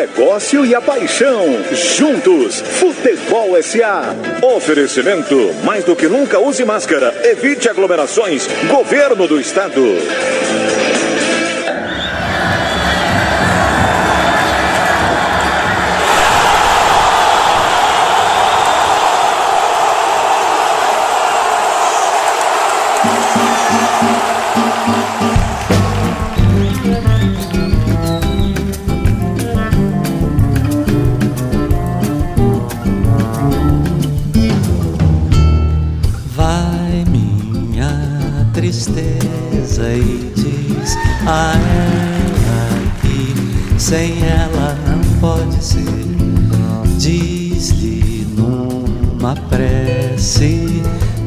negócio e a paixão. Juntos, Futebol SA. Oferecimento, mais do que nunca use máscara. Evite aglomerações. Governo do Estado.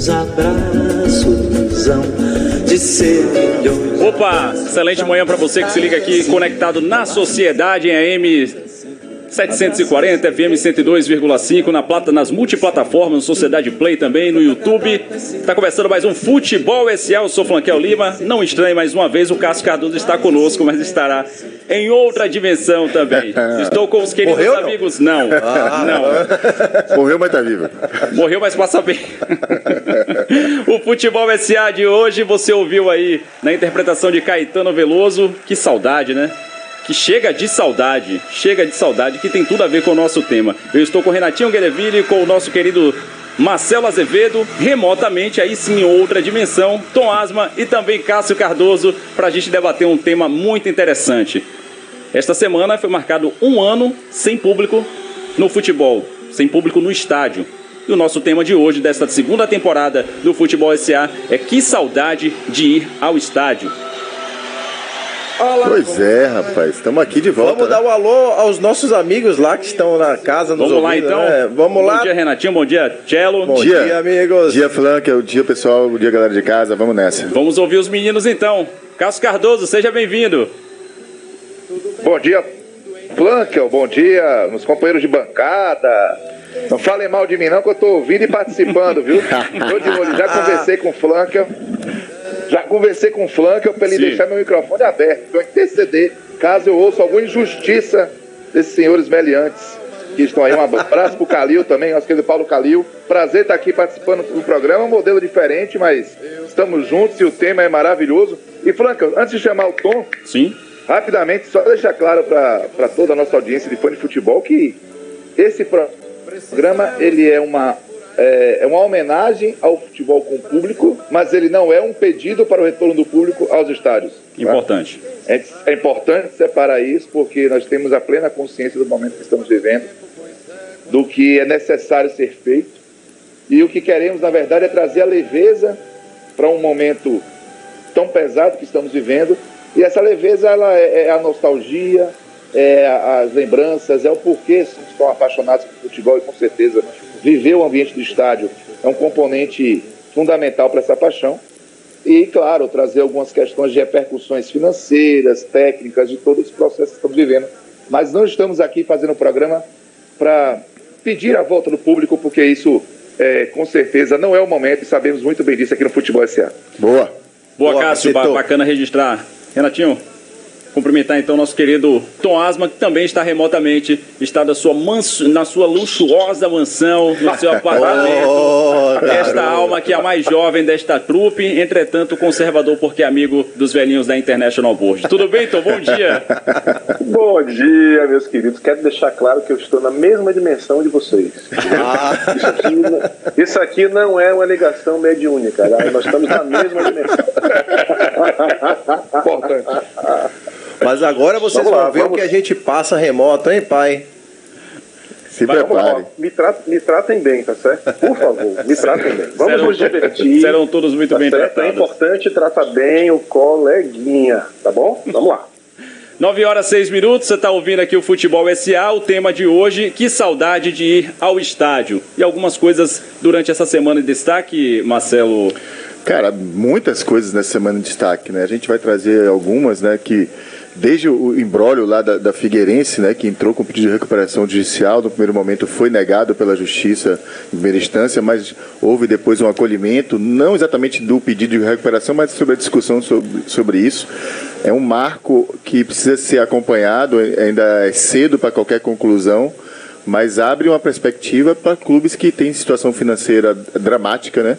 os abraços de ser milhões. Opa, excelente manhã para você que se liga aqui conectado na sociedade em AM 740 FM 102,5 na plata, nas multiplataformas, no Sociedade Play também, no YouTube. Está começando mais um Futebol SA. Eu sou Flanquel Lima. Não estranhe mais uma vez, o Cássio Cardoso está conosco, mas estará em outra dimensão também. Estou com os queridos Morreu, amigos. Não, não. Ah. não. Morreu, mas está vivo. Morreu, mas passa bem. o Futebol SA de hoje, você ouviu aí na interpretação de Caetano Veloso. Que saudade, né? Que chega de saudade, chega de saudade, que tem tudo a ver com o nosso tema. Eu estou com o Renatinho Guereville, com o nosso querido Marcelo Azevedo, remotamente, aí sim, outra dimensão, Tom Asma e também Cássio Cardoso, para a gente debater um tema muito interessante. Esta semana foi marcado um ano sem público no futebol, sem público no estádio. E o nosso tema de hoje, desta segunda temporada do Futebol SA, é que saudade de ir ao estádio. Olá, pois é, rapaz, estamos aqui de volta. Vamos né? dar o um alô aos nossos amigos lá que estão na casa nos Vamos ouvindo, lá então. Né? Vamos lá. Bom dia, Renatinho. Bom dia, Cello. Bom dia, dia amigos. Bom dia, Flanca. Bom dia, pessoal. Bom dia, galera de casa. Vamos nessa. Vamos ouvir os meninos então. Cássio Cardoso, seja bem-vindo. Bom dia, Flanca. Bom dia, meus companheiros de bancada. Não falem mal de mim não, que eu estou ouvindo e participando, viu? Tô de olho. Já conversei com o Flanca. Já conversei com o Flanker para ele Sim. deixar meu microfone aberto, para eu interceder, caso eu ouça alguma injustiça desses senhores meliantes que estão aí. Um abraço para o Calil também, nosso querido Paulo Calil. Prazer estar aqui participando do programa, um modelo diferente, mas estamos juntos e o tema é maravilhoso. E, Flanker, antes de chamar o Tom, Sim. rapidamente, só deixar claro para toda a nossa audiência de fã de futebol que esse programa ele é uma é, é, uma homenagem ao futebol com o público, mas ele não é um pedido para o retorno do público aos estádios. Tá? Importante. Tá? É, é importante separar isso, porque nós temos a plena consciência do momento que estamos vivendo, do que é necessário ser feito, e o que queremos, na verdade, é trazer a leveza para um momento tão pesado que estamos vivendo, e essa leveza ela é, é a nostalgia, é as lembranças, é o porquê estão apaixonados por futebol e com certeza viver o ambiente do estádio é um componente fundamental para essa paixão. E, claro, trazer algumas questões de repercussões financeiras, técnicas, de todos os processos que estamos vivendo. Mas não estamos aqui fazendo o programa para pedir a volta do público, porque isso, é, com certeza, não é o momento e sabemos muito bem disso aqui no Futebol SA. Boa. Boa, Boa Cássio, bacana registrar. Renatinho? Cumprimentar então nosso querido Tom Asma, que também está remotamente, está da sua manso, na sua luxuosa mansão, no seu apartamento. Oh, esta alma que é a mais jovem desta trupe, entretanto conservador porque é amigo dos velhinhos da International Board. Tudo bem, Tom? Bom dia. Bom dia, meus queridos. Quero deixar claro que eu estou na mesma dimensão de vocês. Ah. Isso, aqui, isso, aqui, não é uma ligação mediúnica. Né? Nós estamos na mesma dimensão. Importante. Mas agora vocês vamos vão lá, ver vamos... o que a gente passa remoto, hein, pai? Se prepare. Me, tra me tratem bem, tá certo? Por favor, me tratem bem. Vamos serão, nos divertir. Serão todos muito tá bem certo? É tratados. É importante tratar bem o coleguinha, tá bom? Vamos lá. 9 horas 6 minutos, você está ouvindo aqui o Futebol SA, o tema de hoje, que saudade de ir ao estádio. E algumas coisas durante essa semana de destaque, Marcelo? Cara, muitas coisas nessa semana de destaque, né? A gente vai trazer algumas, né, que desde o embrólio lá da, da, Figueirense, né, que entrou com pedido de recuperação judicial, no primeiro momento foi negado pela justiça em primeira instância, mas houve depois um acolhimento, não exatamente do pedido de recuperação, mas sobre a discussão sobre, sobre isso. É um marco que precisa ser acompanhado, ainda é cedo para qualquer conclusão, mas abre uma perspectiva para clubes que têm situação financeira dramática, né,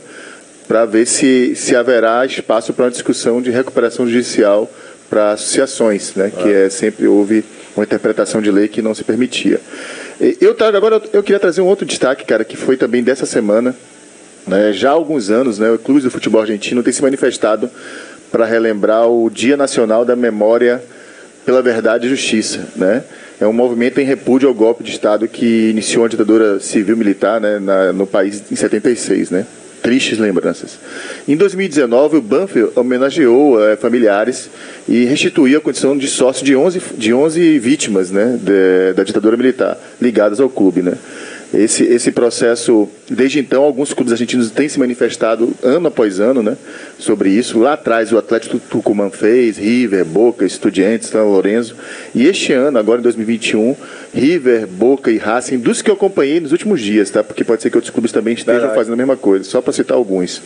para ver se, se haverá espaço para uma discussão de recuperação judicial para associações, né, que é sempre houve uma interpretação de lei que não se permitia. Eu trago agora eu queria trazer um outro destaque, cara, que foi também dessa semana. Né, já há alguns anos, né, o Clube do Futebol Argentino tem se manifestado para relembrar o Dia Nacional da Memória pela Verdade e Justiça, né? É um movimento em repúdio ao golpe de Estado que iniciou a ditadura civil-militar né, no país em 76, né? Tristes lembranças. Em 2019, o Banfield homenageou é, familiares e restituiu a condição de sócio de 11, de 11 vítimas né, de, da ditadura militar ligadas ao clube. Né. Esse, esse processo, desde então, alguns clubes argentinos têm se manifestado ano após ano né, sobre isso. Lá atrás, o Atlético Tucumã fez, River, Boca, Estudiantes, São Lourenço. E este ano, agora em 2021, River, Boca e Racing, dos que eu acompanhei nos últimos dias, tá? porque pode ser que outros clubes também estejam fazendo a mesma coisa, só para citar alguns,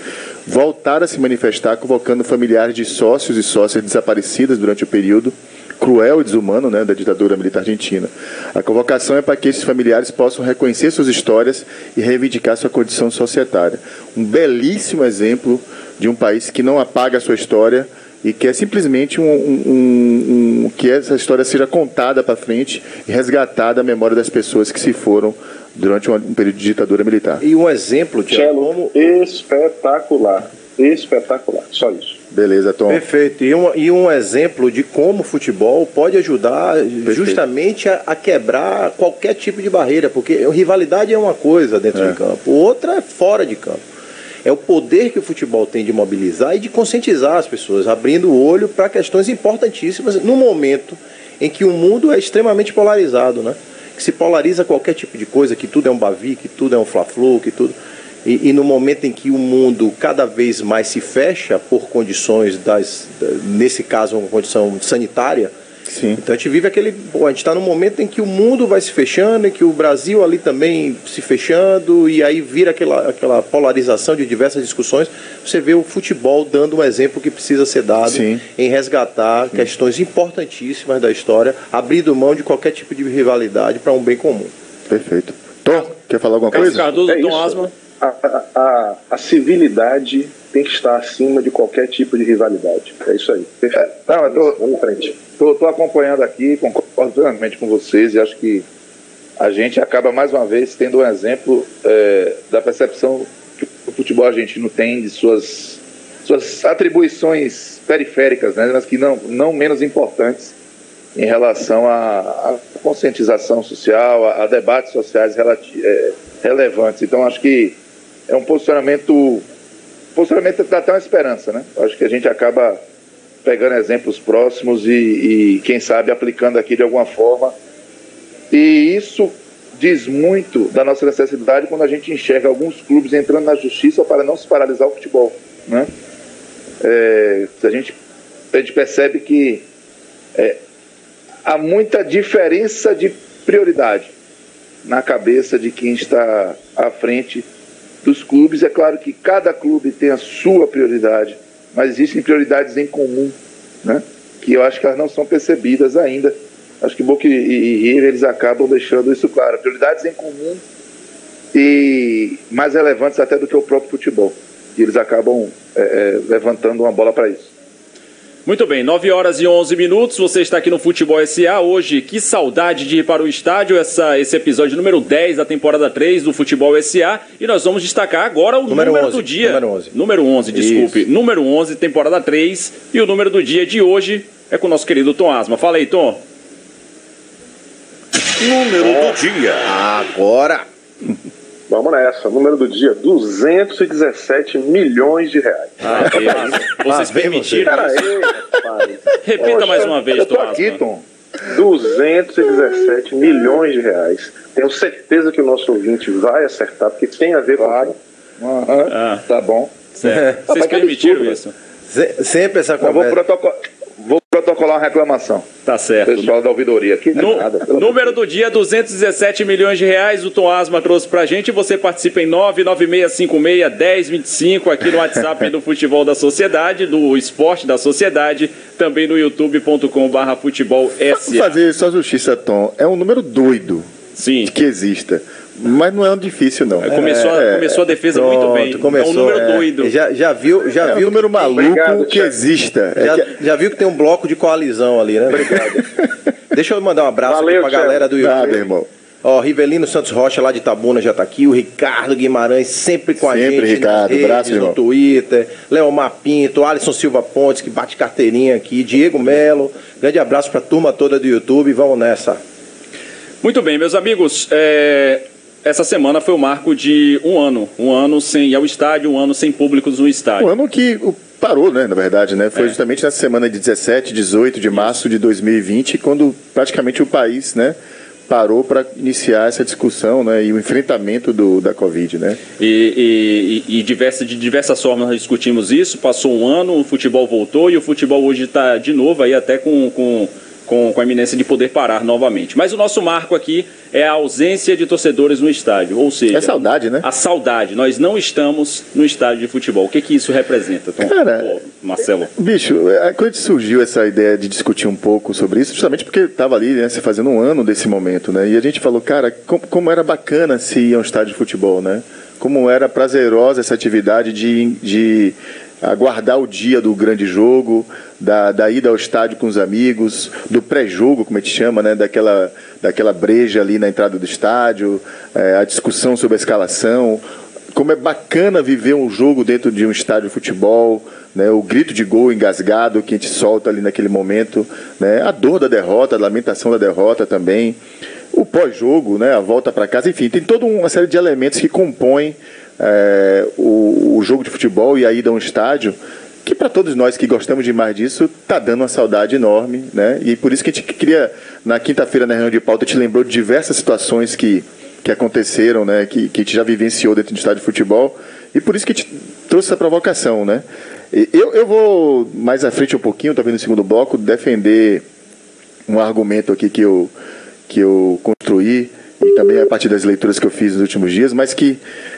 voltaram a se manifestar convocando familiares de sócios e sócias desaparecidas durante o período cruel e desumano né, da ditadura militar argentina. A convocação é para que esses familiares possam reconhecer suas histórias e reivindicar sua condição societária. Um belíssimo exemplo de um país que não apaga a sua história e que é simplesmente um, um, um que essa história seja contada para frente e resgatada a memória das pessoas que se foram durante um, período de ditadura militar. E um exemplo, Tiago, como... espetacular, espetacular, só isso. Beleza, Tom. Perfeito. E um, e um exemplo de como o futebol pode ajudar Perfeito. justamente a, a, quebrar qualquer tipo de barreira, porque rivalidade é uma coisa dentro é. de campo, outra é fora de campo. É o poder que o futebol tem de mobilizar e de conscientizar as pessoas, abrindo o olho para questões importantíssimas no momento em que o mundo é extremamente polarizado, né? Que se polariza qualquer tipo de coisa, que tudo é um bavi, que tudo é um fla-flu, que tudo e, e, no momento em que o mundo cada vez mais se fecha por condições das, nesse caso, uma condição sanitária, Sim. Então a gente vive aquele. Bom, a gente está num momento em que o mundo vai se fechando, em que o Brasil ali também se fechando, e aí vira aquela, aquela polarização de diversas discussões. Você vê o futebol dando um exemplo que precisa ser dado Sim. em resgatar Sim. questões importantíssimas da história, abrindo mão de qualquer tipo de rivalidade para um bem comum. Perfeito. Tom, quer falar alguma coisa? Cardoso, é Tom Asma a, a, a, civilidade tem que estar acima de qualquer tipo de rivalidade. É isso aí. É, não, eu tô, Vamos em frente. Estou acompanhando aqui, concordo plenamente com vocês e acho que a gente acaba mais uma vez tendo um exemplo é, da percepção que o futebol argentino tem de suas, suas atribuições periféricas, né, mas que não, não menos importantes em relação à, conscientização social, a, a debates sociais é, relevantes. Então, acho que é um posicionamento. Posicionamento dá até uma esperança, né? Acho que a gente acaba pegando exemplos próximos e, e, quem sabe, aplicando aqui de alguma forma. E isso diz muito da nossa necessidade quando a gente enxerga alguns clubes entrando na justiça para não se paralisar o futebol, né? É, a, gente, a gente percebe que é, há muita diferença de prioridade na cabeça de quem está à frente dos clubes. É claro que cada clube tem a sua prioridade, mas existem prioridades em comum, né? que eu acho que elas não são percebidas ainda. Acho que Boca e, e eles acabam deixando isso claro. Prioridades em comum e mais relevantes até do que o próprio futebol. E eles acabam é, é, levantando uma bola para isso. Muito bem, 9 horas e 11 minutos. Você está aqui no Futebol SA hoje. Que saudade de ir para o estádio. Essa, esse episódio número 10 da temporada 3 do Futebol SA. E nós vamos destacar agora o número, número 11, do dia. Número 11. Número 11, desculpe. Isso. Número 11, temporada 3. E o número do dia de hoje é com o nosso querido Tom Asma. Fala aí, Tom. Número é. do dia. Agora. Vamos nessa. Número do dia: 217 milhões de reais. Ah, Vocês permitiram rapaz. Repita Poxa, mais uma vez, eu tô Tom. aqui, Tom. 217 milhões de reais. Tenho certeza que o nosso ouvinte vai acertar, porque tem a ver claro. com. Uhum. Ah, tá bom. Certo. Vocês permitiram isso? Sempre essa conversa. Eu vou protocolar. Protocolar uma reclamação. Tá certo. Pessoal da ouvidoria aqui. No, nada, número do dia, 217 milhões de reais. O Tom Asma trouxe pra gente. Você participa em 996561025 aqui no WhatsApp do Futebol da Sociedade, do Esporte da Sociedade, também no youtube.com barra futebol Fazer sua justiça, Tom, é um número doido. Sim. Que exista. Mas não é um difícil, não. Começou, é, a, começou a defesa pronto, muito bem. Começou, é um número é. doido. Já, já viu, já é viu um número maluco Obrigado, que exista. É já, que... já, viu que tem um bloco de coalizão ali, né? Obrigado. Deixa eu mandar um abraço Valeu, pra galera do YouTube. Nada, irmão. Ó, Rivelino Santos Rocha lá de Tabuna já tá aqui, o Ricardo Guimarães sempre com sempre, a gente Ricardo, redes, braço, no irmão. Twitter, Leomar Pinto, Alisson Silva Pontes que bate carteirinha aqui, Diego Melo, grande abraço pra turma toda do YouTube, vamos nessa. Muito bem, meus amigos, é, essa semana foi o marco de um ano. Um ano sem ir ao estádio, um ano sem públicos no estádio. Um ano que parou, né, na verdade, né? Foi é. justamente na semana de 17, 18 de março de 2020, quando praticamente o país, né, parou para iniciar essa discussão né, e o enfrentamento do, da Covid. Né? E, e, e diversa, de diversas formas nós discutimos isso. Passou um ano, o futebol voltou e o futebol hoje está de novo aí até com, com com, com a iminência de poder parar novamente. Mas o nosso marco aqui é a ausência de torcedores no estádio, ou seja... É saudade, né? A saudade. Nós não estamos no estádio de futebol. O que, que isso representa, Tom? Cara, Pô, Marcelo. Bicho, é, quando surgiu essa ideia de discutir um pouco sobre isso, justamente porque estava ali, né, se fazendo um ano desse momento, né? E a gente falou, cara, como, como era bacana se ir a um estádio de futebol, né? Como era prazerosa essa atividade de, de aguardar o dia do grande jogo, da, da ida ao estádio com os amigos, do pré-jogo, como a gente chama, né, daquela, daquela breja ali na entrada do estádio, é, a discussão sobre a escalação, como é bacana viver um jogo dentro de um estádio de futebol, né, o grito de gol engasgado que a gente solta ali naquele momento, né, a dor da derrota, a lamentação da derrota também, o pós-jogo, né, a volta para casa, enfim, tem toda uma série de elementos que compõem é, o, o, jogo de futebol e a ida a um estádio, que para todos nós que gostamos demais disso, tá dando uma saudade enorme, né? E por isso que a gente queria, na quinta-feira, na reunião de pauta, te lembrou de diversas situações que, que aconteceram, né? Que, que a gente já vivenciou dentro do estádio de futebol. E por isso que gente trouxe essa provocação, né? Eu, eu vou mais à frente um pouquinho, talvez no segundo bloco, defender um argumento aqui que eu, que eu construí e também a partir das leituras que eu fiz nos últimos dias, mas que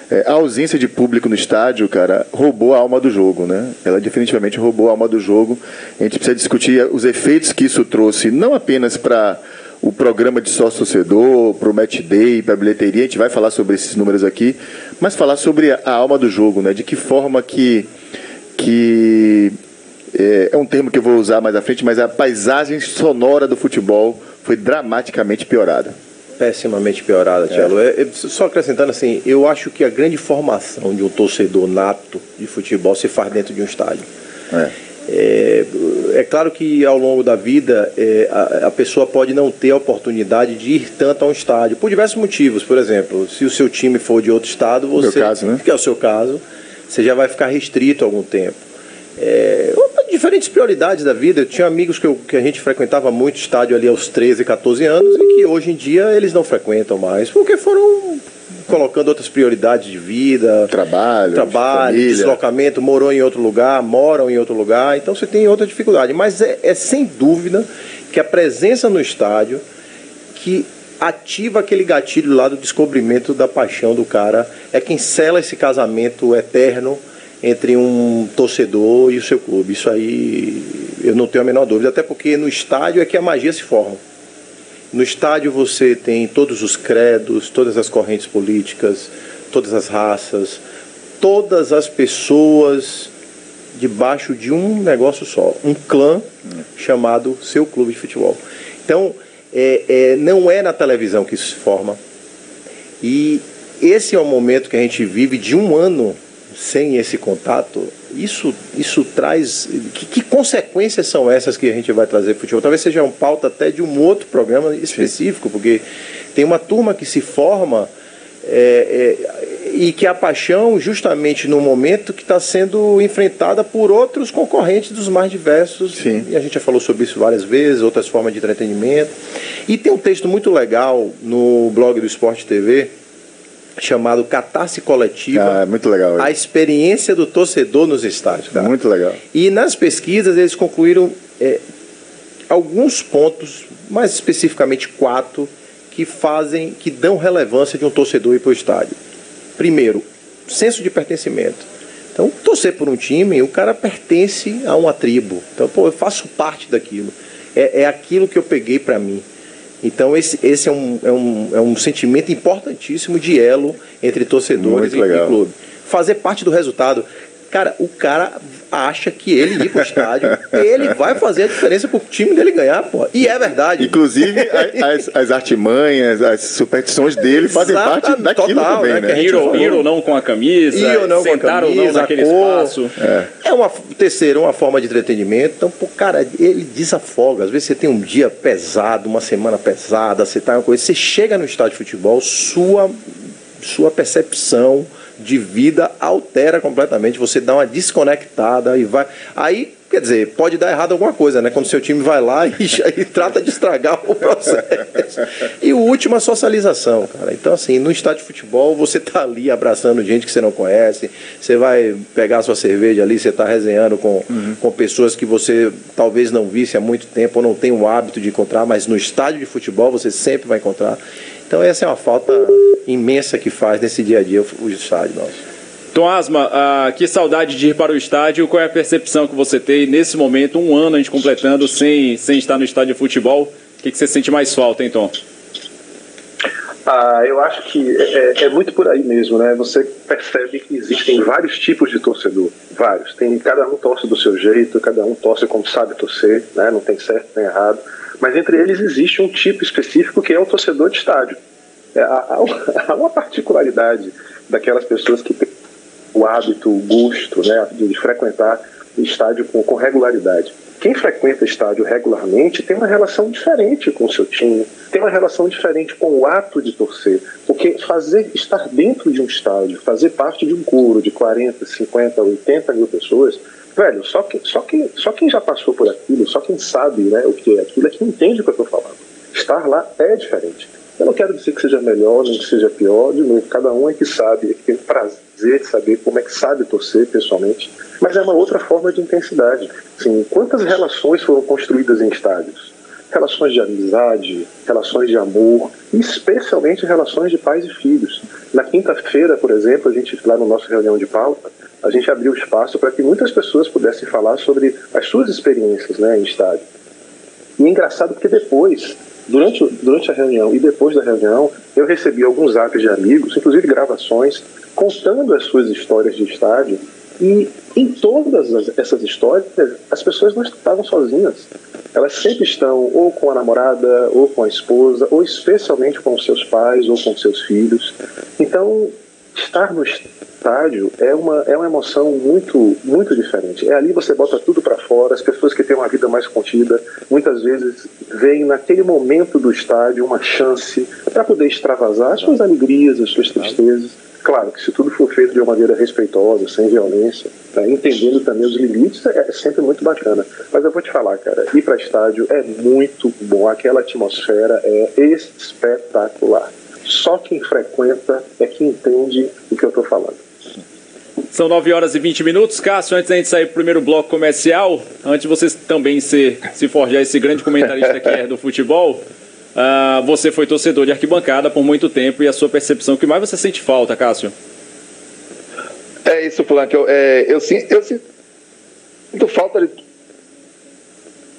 é, a ausência de público no estádio, cara, roubou a alma do jogo, né? Ela definitivamente roubou a alma do jogo. A gente precisa discutir os efeitos que isso trouxe, não apenas para o programa de sócio-torcedor, para o match day, para a bilheteria, a gente vai falar sobre esses números aqui, mas falar sobre a alma do jogo, né? De que forma que, que é, é um termo que eu vou usar mais à frente, mas a paisagem sonora do futebol foi dramaticamente piorada pessimamente piorada, Tchelo. É. É, só acrescentando assim, eu acho que a grande formação de um torcedor nato de futebol se faz dentro de um estádio. É. É, é claro que ao longo da vida é, a, a, pessoa pode não ter a oportunidade de ir tanto a um estádio, por diversos motivos. Por exemplo, se o seu time for de outro estado, você. Caso, né? Que é o seu caso, você já vai ficar restrito algum tempo. É, diferentes prioridades da vida. Eu tinha amigos que, eu, que a gente frequentava muito estádio ali aos 13, 14 anos e que hoje em dia eles não frequentam mais, porque foram colocando outras prioridades de vida, trabalho, trabalho, de deslocamento, morou em outro lugar, moram em outro lugar, então você tem outra dificuldade. Mas é, é sem dúvida que a presença no estádio que ativa aquele gatilho lá do descobrimento da paixão do cara, é quem sela esse casamento eterno entre um torcedor e o seu clube. Isso aí eu não tenho a menor dúvida, até porque no estádio é que a magia se forma. No estádio você tem todos os credos, todas as correntes políticas, todas as raças, todas as pessoas debaixo de um negócio só, um clã chamado seu clube de futebol. Então, é, é, não é na televisão que isso se forma. E esse é o momento que a gente vive de um ano sem esse contato. Isso, isso traz. Que, que consequências são essas que a gente vai trazer para o futebol? Talvez seja um pauta até de um outro programa específico, porque tem uma turma que se forma é, é, e que a paixão, justamente no momento que está sendo enfrentada por outros concorrentes dos mais diversos, Sim. e a gente já falou sobre isso várias vezes, outras formas de entretenimento. E tem um texto muito legal no blog do Esporte TV, chamado Catarse Coletiva. Ah, é muito legal. A experiência do torcedor nos estádios. Cara. Muito legal. E nas pesquisas eles concluíram é, alguns pontos, mais especificamente quatro, que fazem, que dão relevância de um torcedor ir para o estádio. Primeiro, senso de pertencimento. Então, torcer por um time, o cara pertence a uma tribo. Então, pô, eu faço parte daquilo. É, é aquilo que eu peguei para mim. Então, esse, esse é, um, é, um, é um sentimento importantíssimo de elo entre torcedores Muito e, legal. e clube. Fazer parte do resultado. Cara, o cara acha que ele ir pro estádio, ele vai fazer a diferença pro time dele ganhar, pô. E é verdade. Inclusive, as, as artimanhas, as superstições dele fazem parte daquilo total, também, né, né? Ir ou, ir ou não com a camisa, Ir ou não com a sentar ou não camisa, naquele cor. espaço. É uma terceiro, uma forma de entretenimento. Então, pô, cara, ele desafoga. Às vezes você tem um dia pesado, uma semana pesada, você tá uma coisa, você chega no estádio de futebol, sua sua percepção de vida altera completamente. Você dá uma desconectada e vai. Aí, quer dizer, pode dar errado alguma coisa, né? Quando seu time vai lá e, e trata de estragar o processo. E o último, a socialização, cara. Então, assim, no estádio de futebol, você tá ali abraçando gente que você não conhece, você vai pegar a sua cerveja ali, você tá resenhando com, com pessoas que você talvez não visse há muito tempo ou não tem o hábito de encontrar, mas no estádio de futebol você sempre vai encontrar. Então, essa é uma falta imensa que faz nesse dia a dia o estádio nosso. Tom Asma, ah, que saudade de ir para o estádio. Qual é a percepção que você tem nesse momento, um ano a gente completando sem, sem estar no estádio de futebol? O que, que você sente mais falta, hein, Tom? Ah, eu acho que é, é muito por aí mesmo, né? Você percebe que existem vários tipos de torcedor, vários. Tem cada um torce do seu jeito, cada um torce como sabe torcer, né? Não tem certo nem errado. Mas entre eles existe um tipo específico que é o torcedor de estádio. É, há, uma- particularidade daquelas pessoas que têm o hábito, o gosto, né, de, frequentar estádio com, com regularidade. Quem frequenta estádio regularmente tem uma relação diferente com o seu time, tem uma relação diferente com o ato de torcer, porque fazer estar dentro de um estádio, fazer parte de um coro de 40, 50, 80 mil pessoas, velho, só, que, só, que, só quem já passou por aquilo, só quem sabe né, o que é aquilo, é quem entende o que eu estou falando. Estar lá é diferente. Eu não quero dizer que seja melhor, nem que seja pior, de novo, cada um é que sabe, é que tem prazer de saber como é que sabe torcer pessoalmente, mas é uma outra forma de intensidade. Assim, quantas relações foram construídas em estádios? Relações de amizade, relações de amor, especialmente relações de pais e filhos. Na quinta-feira, por exemplo, a gente, lá no nosso reunião de pauta, a gente abriu espaço para que muitas pessoas pudessem falar sobre as suas experiências né, em estádio. E é engraçado porque depois, durante, durante a reunião e depois da reunião, eu recebi alguns apps de amigos, inclusive gravações, contando as suas histórias de estádio. E em todas as- essas histórias, as pessoas não estavam sozinhas. Elas sempre estão ou com a namorada, ou com a esposa, ou especialmente com seus pais ou com seus filhos. Então, estar no estádio é uma, é uma emoção muito, muito diferente. É ali você bota tudo para fora, as pessoas que têm uma vida mais contida, muitas vezes veem naquele momento do estádio uma chance para poder extravasar as suas alegrias, as suas tristezas. Claro que se tudo for feito de uma maneira respeitosa, sem violência, né, entendendo também os limites, é sempre muito bacana. Mas eu vou te falar, cara, ir para estádio é muito bom, aquela atmosfera é espetacular. Só quem frequenta é que entende o que eu estou falando. São 9 horas e 20 minutos. Cássio, antes da gente sair pro primeiro bloco comercial, antes de você também ser, se forjar esse grande comentarista que é do futebol, ah, você foi torcedor de arquibancada por muito tempo e a sua percepção, o que mais você sente falta, Cássio? É, isso, Flank. Eu, é, eu, eu sinto falta de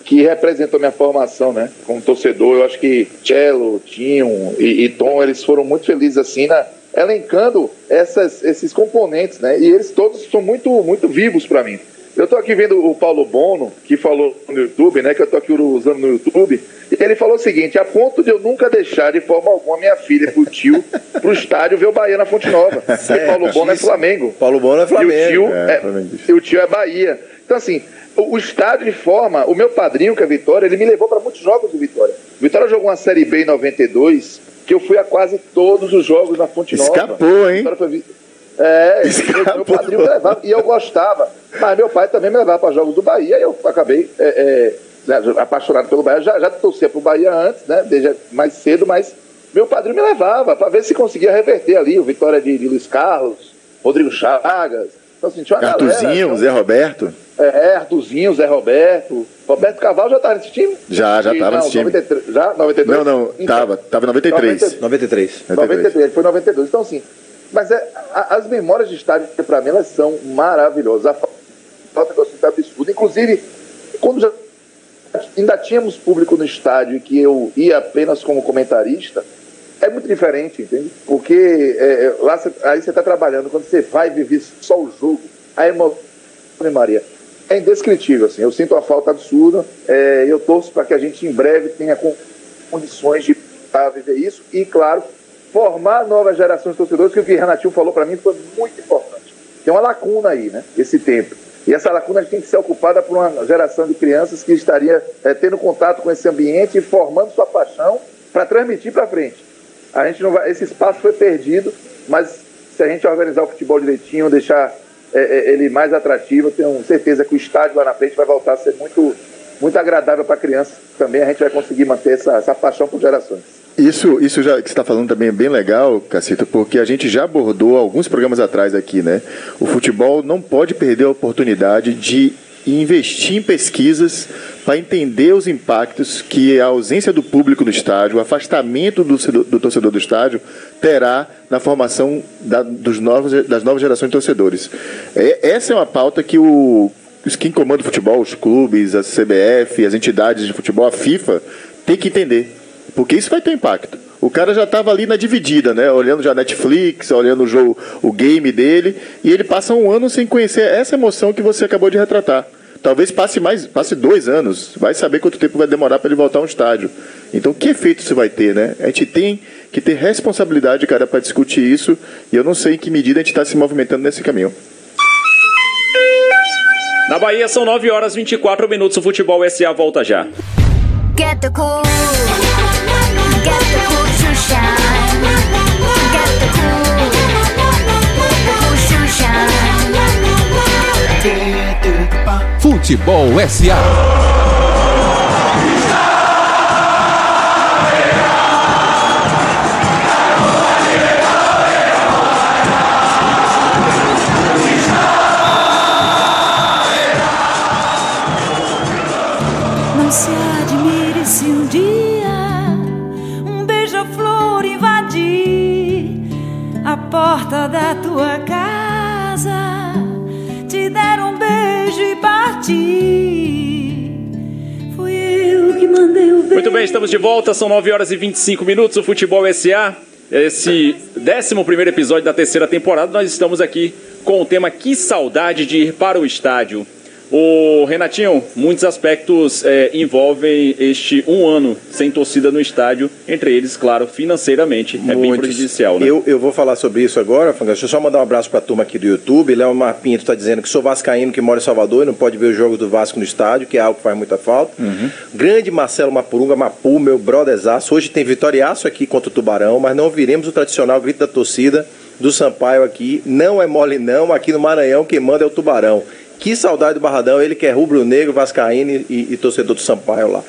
que representou minha formação, né? Como torcedor, eu acho que Cello, Tinho e, e Tom, eles foram muito felizes assim na elencando essas, esses componentes, né? E eles todos são muito, muito vivos para mim. Eu estou aqui vendo o Paulo Bono, que falou no YouTube, né? Que eu estou aqui usando no YouTube. E ele falou o seguinte: a ponto de eu nunca deixar de forma alguma minha filha pro tio pro estádio ver o Bahia na Fonte Nova. Porque Paulo Bono é Flamengo. Paulo Bono é Flamengo. E o tio é, é, e o tio é Bahia. Então, assim, o, o estádio de forma. O meu padrinho, que é Vitória, ele me levou para muitos jogos do Vitória. Vitória jogou uma Série B em 92 que eu fui a quase todos os jogos na Fonte Nova. Escapou, hein? É, Escapou. meu padrinho me levava, e eu gostava. Mas meu pai também me levava para jogos do Bahia e eu acabei é, é, apaixonado pelo Bahia. Já, já torcia para o Bahia antes, né? Desde mais cedo, mas meu padrinho me levava para ver se conseguia reverter ali o Vitória de, de Luiz Carlos, Rodrigo Chagas. Então, assim, tinha Artuzinho, galera, Zé Roberto. É, Artuzinho, Zé Roberto. Roberto Cavalo já estava nesse time? Já, já estava nesse time. 93, já? 92? Não, não, estava. Então, estava em 93. 93. 93. Foi 92. Então, assim, mas é, a, as memórias de estádio, para mim, elas são maravilhosas. A falta de torcida é absurda. Inclusive, quando já ainda tínhamos público no estádio e que eu ia apenas como comentarista, é muito diferente, entende? Porque é, é lá cê, aí você está trabalhando, quando você vai viver só o jogo, a emoção, Maria, é indescritível, assim. Eu sinto uma falta absurda. É, eu torço para que a gente em breve tenha condições de viver isso e, claro, formar novas gerações de torcedores, que o que Renatinho falou para mim foi muito importante. Tem uma lacuna aí, né? Esse tempo. E essa lacuna tem que ser ocupada por uma geração de crianças que estaria é, tendo contato com esse ambiente e formando sua paixão para transmitir para frente. A gente não vai, esse espaço foi perdido, mas se a gente organizar o futebol direitinho, deixar é, é, ele mais atrativo. Tenho certeza que o estádio lá na frente vai voltar a ser muito, muito agradável para a criança. Também a gente vai conseguir manter essa, essa paixão por gerações. Isso, isso já que você está falando também é bem legal, Cacito, porque a gente já abordou alguns programas atrás aqui, né? O futebol não pode perder a oportunidade de investir em pesquisas para entender os impactos que a ausência do público no estádio, o afastamento do, do torcedor do estádio terá na formação da, dos novos, das novas gerações de torcedores. É, essa é uma pauta que o, quem comanda o futebol, os clubes, a CBF, as entidades de futebol, a FIFA, tem que entender. Porque isso vai ter impacto. O cara já estava ali na dividida, né? Olhando já Netflix, olhando o jogo, o game dele, e ele passa um ano sem conhecer essa emoção que você acabou de retratar. Talvez passe mais, passe dois anos. Vai saber quanto tempo vai demorar para ele voltar a um estádio. Então, que efeito isso vai ter, né? A gente tem que ter responsabilidade, cara, para discutir isso. E eu não sei em que medida a gente está se movimentando nesse caminho. Na Bahia são 9 horas e 24 minutos. O Futebol SA volta já. Get the cool. Get the cool to shine. Get the cool. The cool to shine. Futebol SA. Muito bem, estamos de volta, são 9 horas e 25 minutos. O Futebol SA, esse 11 episódio da terceira temporada, nós estamos aqui com o tema Que Saudade de Ir para o Estádio. O Renatinho, muitos aspectos é, envolvem este um ano sem torcida no estádio, entre eles, claro, financeiramente, é muitos. bem prejudicial, né? Eu, eu vou falar sobre isso agora, Fanga. Deixa eu só mandar um abraço para a turma aqui do YouTube. Léo Marpinto está dizendo que sou vascaíno que mora em Salvador e não pode ver o jogo do Vasco no estádio, que é algo que faz muita falta. Uhum. Grande Marcelo Mapurunga, Mapu, meu brotherzaço. Hoje tem vitoriaço aqui contra o Tubarão, mas não ouviremos o tradicional grito da torcida do Sampaio aqui. Não é mole não, aqui no Maranhão quem manda é o Tubarão. Que saudade do Barradão, ele que é rubro-negro, vascaíno e, e, torcedor do Sampaio lá.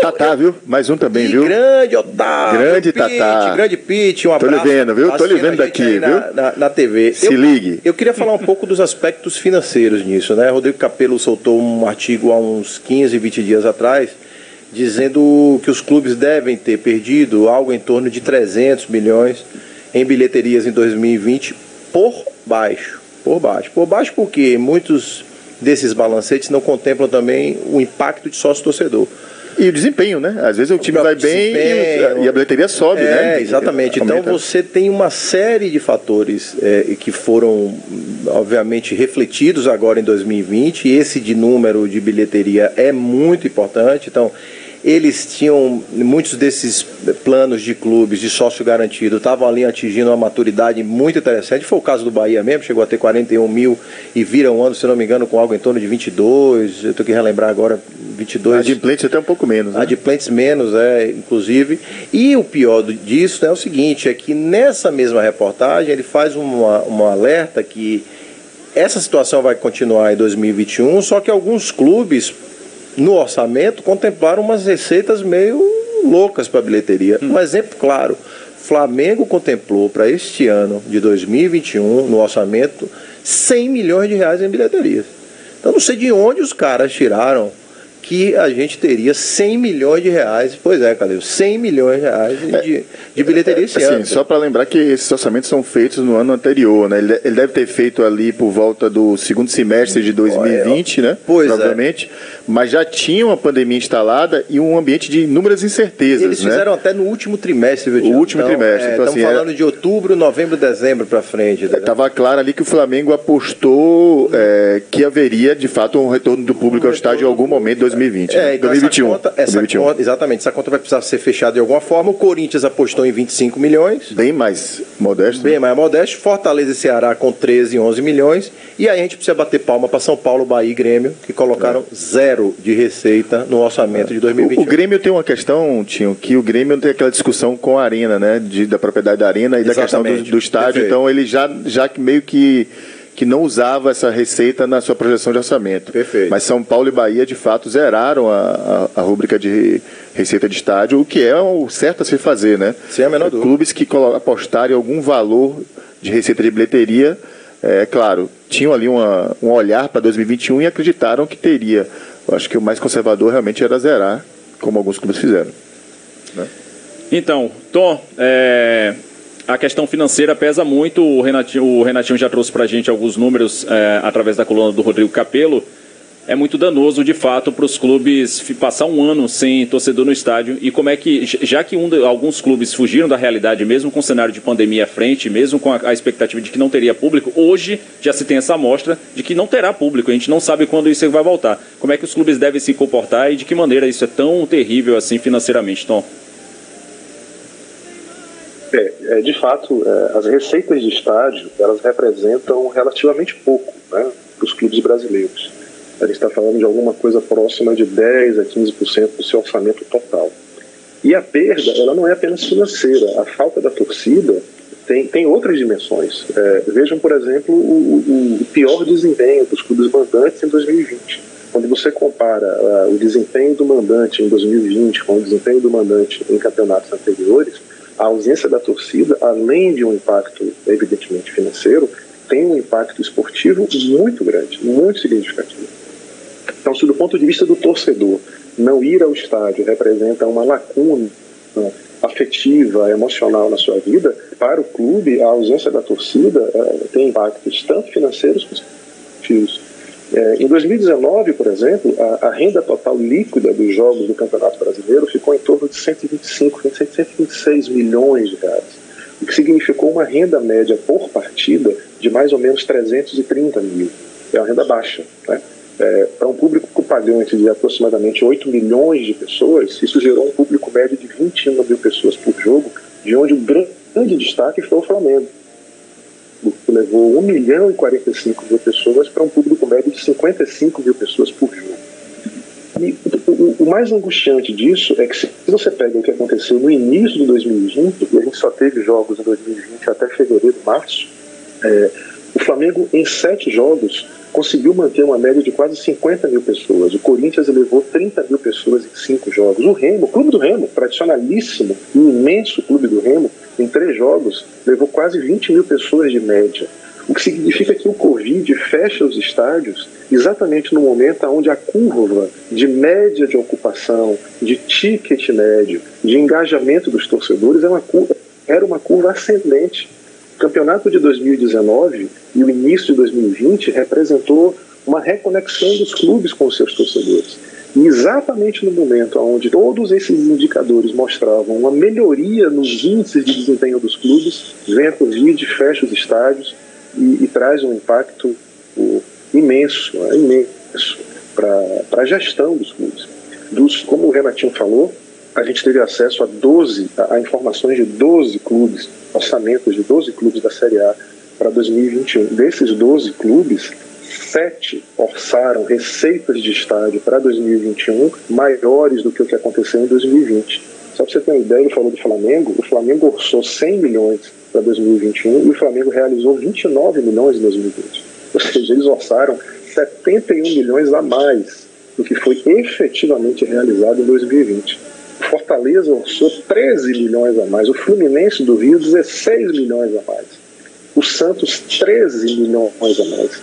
Tatá, viu? Mais um também, e viu? Grande Otávio. Grande Pete, Tatá. Grande Pete, um abraço. Tô lhe vendo, viu? Tô lhe vendo daqui, viu? Na, na, na, TV. Se eu, ligue. Eu queria falar um pouco dos aspectos financeiros nisso, né? Rodrigo Capello soltou um artigo há uns 15, 20 dias atrás, dizendo que os clubes devem ter perdido algo em torno de 300 milhões em bilheterias em 2020 por baixo Por baixo. Por baixo porque muitos desses balancetes não contemplam também o impacto de sócio-torcedor. E o desempenho, né? Às vezes o time vai bem e, e, a bilheteria sobe, é, né? É, exatamente. Então você tem uma série de fatores é, que foram, obviamente, refletidos agora em 2020. Esse de número de bilheteria é muito importante. Então, eles tinham muitos desses planos de clubes de sócio garantido estavam ali atingindo uma maturidade muito interessante. Foi o caso do Bahia mesmo, chegou a ter 41 mil e vira um ano, se não me engano, com algo em torno de 22. Eu tenho que relembrar agora, 22. Adimplentes até um pouco menos. Né? Adimplentes menos, é, inclusive. E o pior disso né, é o seguinte, é que nessa mesma reportagem ele faz uma, uma alerta que essa situação vai continuar em 2021, só que alguns clubes no orçamento, contemplaram umas receitas meio loucas para a bilheteria. Hum. Um exemplo claro: Flamengo contemplou para este ano de 2021, no orçamento, 100 milhões de reais em bilheterias. Então, não sei de onde os caras tiraram que a gente teria 100 milhões de reais. Pois é, Calil, 100 milhões de reais de, é, de bilheteria esse assim, ano. Só para lembrar que esses orçamentos são feitos no ano anterior, né? Ele, ele, deve ter feito ali por volta do segundo semestre de 2020, né? Pois é. Provavelmente. É. Mas já tinha uma pandemia instalada e um ambiente de inúmeras incertezas. Eles né? fizeram até no último trimestre, viu, O último então, trimestre. É, então, estamos assim, falando é... de outubro, novembro, dezembro para frente. Estava claro ali que o Flamengo apostou é, que haveria, de fato, um retorno do público um ao estádio em algum momento 2020. É, então 2021. Essa conta, essa 2021. Conta, exatamente, essa conta vai precisar ser fechada de alguma forma. O Corinthians apostou em 25 milhões. Bem mais modesto. Bem mais modesto. Fortaleza e Ceará com 13, 11 milhões. E aí a gente precisa bater palma para São Paulo, Bahia e Grêmio, que colocaram é. zero de receita no orçamento é. de 2021. O, o, Grêmio tem uma questão, Tinho, que o Grêmio tem aquela discussão com a Arena, né? De, da propriedade da Arena e exatamente. da questão do, do estádio. Perfeito. Então ele já, já meio que que não usava essa receita na sua projeção de orçamento. Perfeito. Mas São Paulo e Bahia, de fato, zeraram a, a, a rúbrica de receita de estádio, o que é o certo a se fazer, né? Sem a menor dúvida. Clubes que apostarem algum valor de receita de bilheteria, é claro, tinham ali uma, um olhar para 2021 e acreditaram que teria. Eu acho que o mais conservador realmente era zerar, como alguns clubes fizeram. Né? Então, Tom, é, a questão financeira pesa muito. O Renatinho, o Renatinho já trouxe para a gente alguns números é, através da coluna do Rodrigo Capello. É muito danoso, de fato, para os clubes passar um ano sem torcedor no estádio. E como é que, já que um, alguns clubes fugiram da realidade, mesmo com o cenário de pandemia à frente, mesmo com a, a, expectativa de que não teria público, hoje já se tem essa amostra de que não terá público. A gente não sabe quando isso vai voltar. Como é que os clubes devem se comportar e de que maneira isso é tão terrível assim financeiramente, Tom? É, é, de fato, é, as receitas de estádio elas representam relativamente pouco né, para os clubes brasileiros. A gente está falando de alguma coisa próxima de 10 a 15% do seu orçamento total. E a perda, ela não é apenas financeira. A falta da torcida tem, tem outras dimensões. É, vejam, por exemplo, o, o, pior desempenho dos clubes mandantes em 2020. Quando você compara uh, o desempenho do mandante em 2020 com o desempenho do mandante em campeonatos anteriores, a ausência da torcida, além de um impacto evidentemente financeiro, tem um impacto esportivo muito grande, muito significativo. Então, se do ponto de vista do torcedor, não ir ao estádio representa uma lacuna afetiva, emocional na sua vida, para o clube, a ausência da torcida é, tem impactos tanto financeiros quanto esportivos. É, em 2019, por exemplo, a, a, renda total líquida dos jogos do Campeonato Brasileiro ficou em torno de 125, 126 milhões de reais, o que significou uma renda média por partida de mais ou menos 330 mil. É uma renda baixa. Né? É, para um público pagante de aproximadamente 8 milhões de pessoas, isso gerou um público médio de 21 mil pessoas por jogo, de onde o grande destaque foi o Flamengo que levou 1 milhão e 45 mil pessoas para um público médio de 55 mil pessoas por jogo. E o, o, mais angustiante disso é que se você pega o que aconteceu no início de 2020, e a gente só teve jogos em 2020 até fevereiro, março, é, o Flamengo em sete jogos conseguiu manter uma média de quase 50 mil pessoas. O Corinthians levou 30 mil pessoas em cinco jogos. O Remo, o clube do Remo, tradicionalíssimo e imenso clube do Remo, em três jogos, levou quase 20 mil pessoas de média. O que significa que o Covid fecha os estádios exatamente no momento onde a curva de média de ocupação, de ticket médio, de engajamento dos torcedores é uma curva, era uma curva ascendente. O campeonato de 2019 e o início de 2020 representou uma reconexão dos clubes com os seus torcedores. E exatamente no momento onde todos esses indicadores mostravam uma melhoria nos índices de desempenho dos clubes, vem a Covid, fecha os estádios e, e traz um impacto o, imenso, imenso para a gestão dos clubes. Dos, como o Renatinho falou, a gente teve acesso a 12, a, a informações de 12 clubes, orçamentos de 12 clubes da Série A para 2021. Desses 12 clubes, sete orçaram receitas de estádio para 2021 maiores do que o que aconteceu em 2020. Só para você ter uma ideia, ele falou do Flamengo, o Flamengo orçou 100 milhões para 2021 e o Flamengo realizou 29 milhões em 2020. Ou seja, eles orçaram 71 milhões a mais do que foi efetivamente realizado em 2020. Fortaleza orçou 13 milhões a mais, o Fluminense do Rio 16 milhões a mais, o Santos 13 milhões a mais.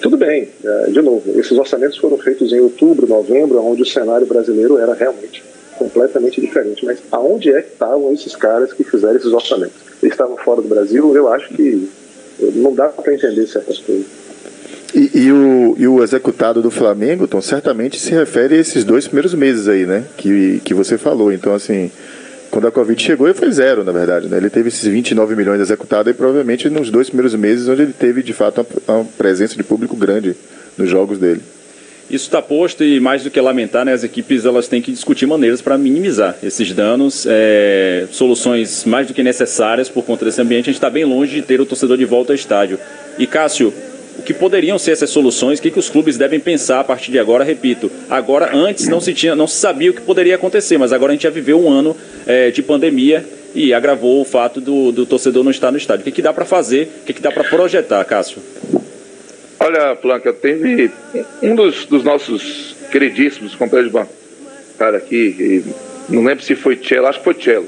Tudo bem, é, de novo, esses orçamentos foram feitos em outubro, novembro, onde o cenário brasileiro era realmente completamente diferente. Mas aonde é que estavam esses caras que fizeram esses orçamentos? Eles estavam fora do Brasil? Eu acho que não dá para entender certas coisas. E, e, o, e o executado do Flamengo, então, certamente se refere a esses dois primeiros meses aí, né? Que, que você falou. Então, assim, quando a Covid chegou, ele foi zero, na verdade. Né? Ele teve esses 29 milhões executados e provavelmente nos dois primeiros meses, onde ele teve, de fato, uma, uma presença de público grande nos jogos dele. Isso está posto e mais do que lamentar, né, as equipes elas têm que discutir maneiras para minimizar esses danos, é, soluções mais do que necessárias por conta desse ambiente. A gente está bem longe de ter o torcedor de volta ao estádio. E Cássio, o que poderiam ser essas soluções, o que, que os clubes devem pensar a partir de agora, repito. Agora, antes não se, tinha, não se sabia o que poderia acontecer, mas agora a gente já viveu um ano é, de pandemia e agravou o fato do, do torcedor não estar no estádio. O que, que dá para fazer, o que, que dá para projetar, Cássio? Olha, Planca, teve um dos, dos nossos queridíssimos companheiros de bancada aqui, não lembro se foi Cello, acho que foi Cello,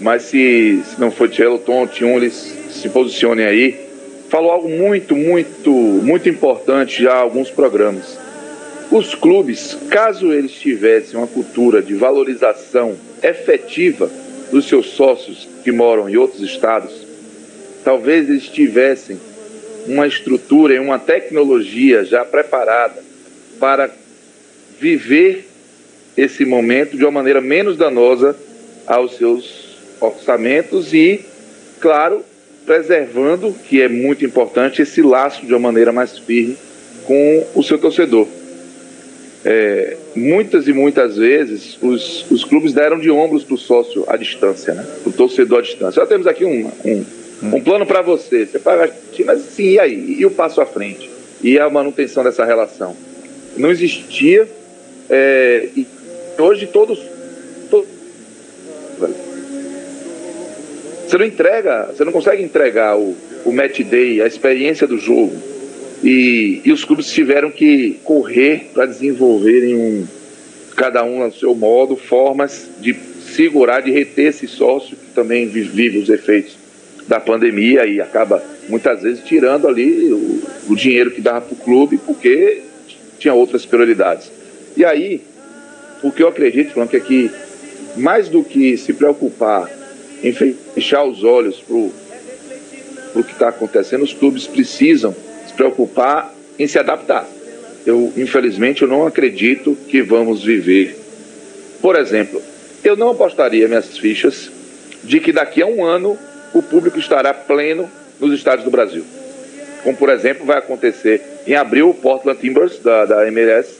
mas se, se não foi Cello, Tom, Tiun, eles se posicionem aí falou algo muito, muito, muito importante já há alguns programas. Os clubes, caso eles tivessem uma cultura de valorização efetiva dos seus sócios que moram em outros estados, talvez eles tivessem uma estrutura e uma tecnologia já preparada para viver esse momento de uma maneira menos danosa aos seus orçamentos e, claro, preservando, que é muito importante, esse laço de uma maneira mais firme com o seu torcedor. É, muitas e muitas vezes os, os clubes deram de ombros para o sócio à distância, né? o torcedor à distância. Já temos aqui um, um, um plano para você, você paga, mas sim, e aí? E o passo à frente? E a manutenção dessa relação? Não existia, é, e hoje todos, todos você não entrega, você não consegue entregar o, o match day, a experiência do jogo. E, e os clubes tiveram que correr para desenvolverem um, cada um ao seu modo, formas de segurar, de reter esse sócio que também vive os efeitos da pandemia e acaba muitas vezes tirando ali o, o dinheiro que dava para o clube porque tinha outras prioridades. E aí, o que eu acredito, Frank, é que mais do que se preocupar em fechar os olhos para o que está acontecendo, os clubes precisam se preocupar em se adaptar. Eu, infelizmente, eu não acredito que vamos viver. Por exemplo, eu não apostaria minhas fichas de que daqui a um ano o público estará pleno nos estádios do Brasil. Como, por exemplo, vai acontecer em abril, o Portland Timbers, da, da MLS,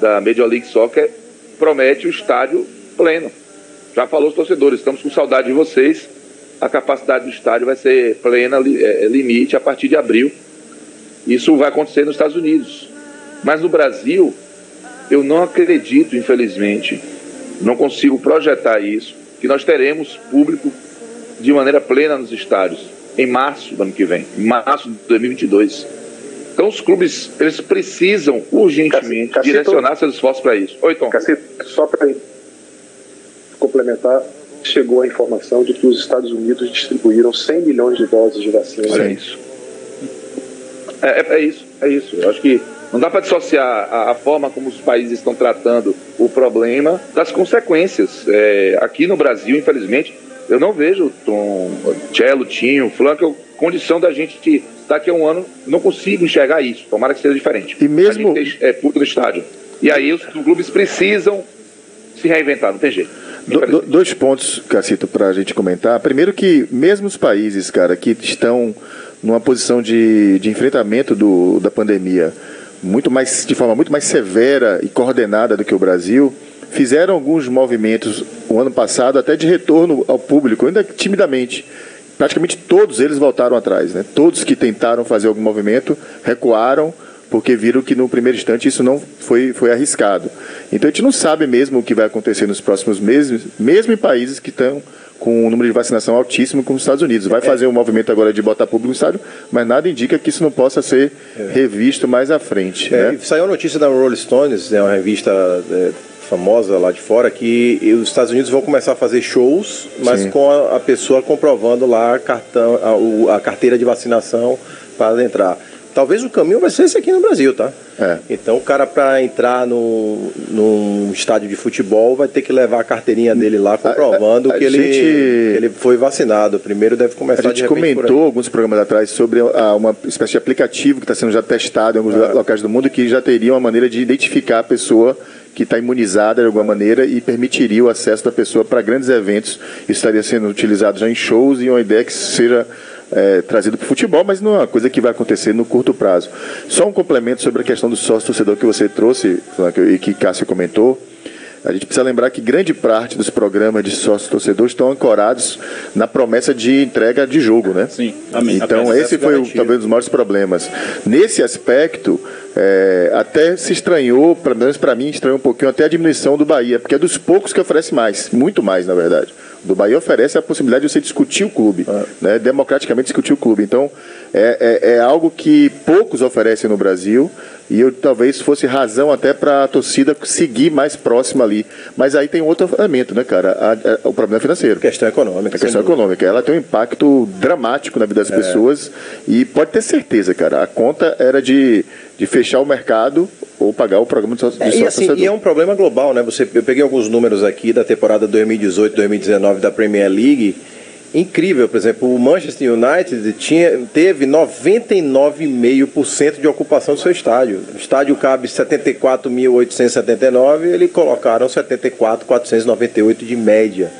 da Major League Soccer, promete o estádio pleno. Já falou os torcedores, estamos com saudade de vocês. A capacidade do estádio vai ser plena, é, limite, a partir de abril. Isso vai acontecer nos Estados Unidos. Mas no Brasil, eu não acredito, infelizmente, não consigo projetar isso, que nós teremos público de maneira plena nos estádios em março do ano que vem, em março de 2022. Então os clubes, eles precisam urgentemente Cacito, direcionar seus esforços para isso. Oi, Tom. Cacito, só para complementar, chegou a informação de que os Estados Unidos distribuíram 100 milhões de doses de vacina. É isso. É, é, é, isso, é isso. Eu acho que não dá para dissociar a, a, forma como os países estão tratando o problema das consequências. É, aqui no Brasil, infelizmente, Eu não vejo Tom, Cello, Tinho, Flanco, condição da gente daqui a um ano, não consigo enxergar isso. Tomara que seja diferente. E mesmo... A gente é, público no estádio. E aí os clubes precisam se reinventar, não tem jeito. Do, do, dois pontos, Cacito, para a gente comentar. Primeiro que mesmo os países, cara, que estão numa posição de, de enfrentamento do, da pandemia muito mais, de forma muito mais severa e coordenada do que o Brasil, fizeram alguns movimentos o ano passado até de retorno ao público, ainda timidamente. Praticamente todos eles voltaram atrás, né? Todos que tentaram fazer algum movimento recuaram porque viram que no primeiro instante isso não foi, foi arriscado. Então a gente não sabe mesmo o que vai acontecer nos próximos meses, mesmo em países que estão com um número de vacinação altíssimo como os Estados Unidos. Vai é. fazer um movimento agora de botar público no estádio, mas nada indica que isso não possa ser é. revisto mais à frente. É, né? Saiu a notícia da Rolling Stones, é uma revista é, famosa lá de fora, que os Estados Unidos vão começar a fazer shows, mas Sim. com a, a, pessoa comprovando lá a, cartão, a, a carteira de vacinação para entrar. Talvez o caminho vai ser esse aqui no Brasil, tá? É. Então o cara para entrar no, num estádio de futebol vai ter que levar a carteirinha dele lá comprovando a, a, a que, gente... ele, que ele foi vacinado. Primeiro deve começar A gente comentou alguns programas atrás sobre a, uma espécie de aplicativo que está sendo já testado em alguns é. locais do mundo que já teria uma maneira de identificar a pessoa que está imunizada de alguma maneira e permitiria o acesso da pessoa para grandes eventos. Isso estaria sendo utilizado já em shows e uma ideia que seja é, trazido para o futebol, mas não é uma coisa que vai acontecer no curto prazo. Só um complemento sobre a questão do sócio-torcedor que você trouxe e que Cássio comentou. A gente precisa lembrar que grande parte dos programas de sócio-torcedor estão ancorados na promessa de entrega de jogo, né? Sim, amém. Então, esse foi o, talvez um dos maiores problemas. Nesse aspecto, é, até se estranhou, pelo menos para mim, estranhou um pouquinho até a diminuição do Bahia, porque é dos poucos que oferece mais, muito mais, na verdade do Bahia oferece a possibilidade de você discutir o clube, é. né, democraticamente discutir o clube. Então, é, é, é, algo que poucos oferecem no Brasil e eu talvez fosse razão até para a torcida seguir mais próxima ali. Mas aí tem outro elemento, né, cara? A, a, o problema financeiro. A questão econômica. A questão econômica. Ela tem um impacto dramático na vida das é. pessoas e pode ter certeza, cara. A conta era de, de fechar o mercado ou pagar o programa de sócio, é, e, assim, e é um problema global, né? Você, eu peguei alguns números aqui da temporada 2018-2019 da Premier League. Incrível, por exemplo, o Manchester United tinha, teve 99,5% de ocupação do seu estádio. O estádio cabe 74.879, eles colocaram 74.498 de média.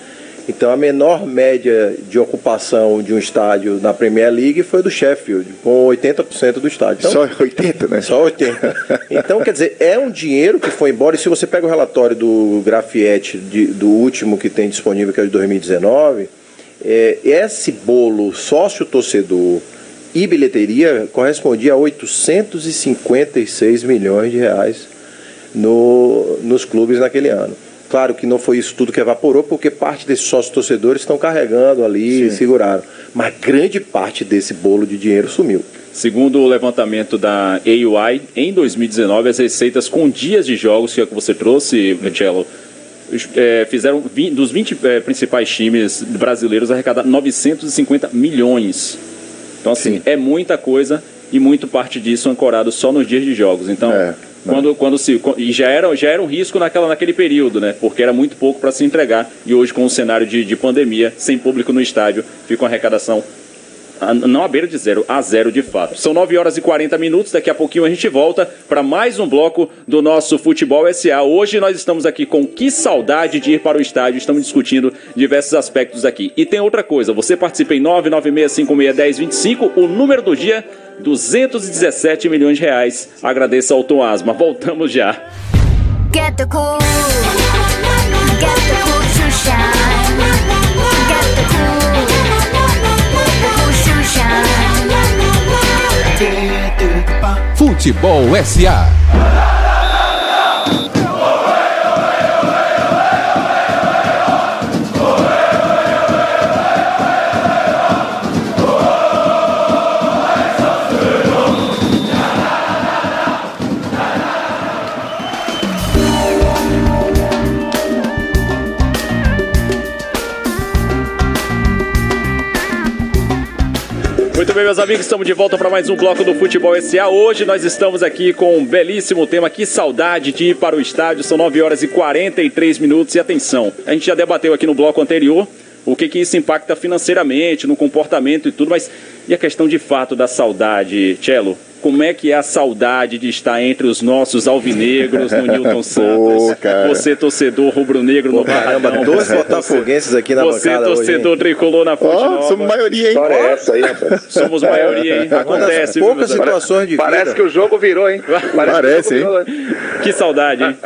Então a menor média de ocupação de um estádio na Premier League foi do Sheffield, com 80% do estádio. Então, só 80, né? Só 80. Então, quer dizer, é um dinheiro que foi embora. E se você pega o relatório do Grafietti, do último que tem disponível, que é de 2019, é, esse bolo sócio-torcedor e bilheteria correspondia a 856 milhões de reais no, nos clubes naquele ano. Claro que não foi isso tudo que evaporou, porque parte desses sócios torcedores estão carregando ali, Sim. seguraram. Mas grande parte desse bolo de dinheiro sumiu. Segundo o levantamento da AUI, em 2019, as receitas com dias de jogos, que é o que você trouxe, Cello, é, fizeram dos 20 é, principais times brasileiros arrecadar 950 milhões. Então, assim, Sim. é muita coisa e muito parte disso ancorado só nos dias de jogos. Então, é. Quando, quando se, e já era, já era um risco naquela, naquele período, né? Porque era muito pouco para se entregar. E hoje, com o cenário de, de pandemia, sem público no estádio, fica uma arrecadação não à beira de zero, a zero de fato. São 9 horas e 40 minutos, daqui a pouquinho a gente volta para mais um bloco do nosso Futebol SA. Hoje nós estamos aqui com que saudade de ir para o estádio, estamos discutindo diversos aspectos aqui. E tem outra coisa, você participa em 996561025, o número do dia 217 milhões de reais. Agradeço ao Tom Asma. Voltamos já. Get the cool. Get the cool Futebol SA. Meus amigos, estamos de volta para mais um bloco do Futebol SA. Hoje nós estamos aqui com um belíssimo tema. Que saudade de ir para o estádio. São 9 horas e 43 minutos. E atenção, a gente já debateu aqui no bloco anterior o que, que isso impacta financeiramente, no comportamento e tudo, mas e a questão de fato da saudade, Cello? Como é que é a saudade de estar entre os nossos alvinegros no Newton Santos? cara. Você, torcedor rubro-negro no Caramba, Barradão. dois botafoguenses aqui na Você, bancada hoje, torcedor hein? tricolor na Fonte Ó, Nova. somos maioria, hein? História é essa aí, rapaz? Somos maioria, hein? Acontece, viu, Poucas situações de Parece vida. que o jogo virou, hein? Parece, jogo hein? virou, Que saudade, hein?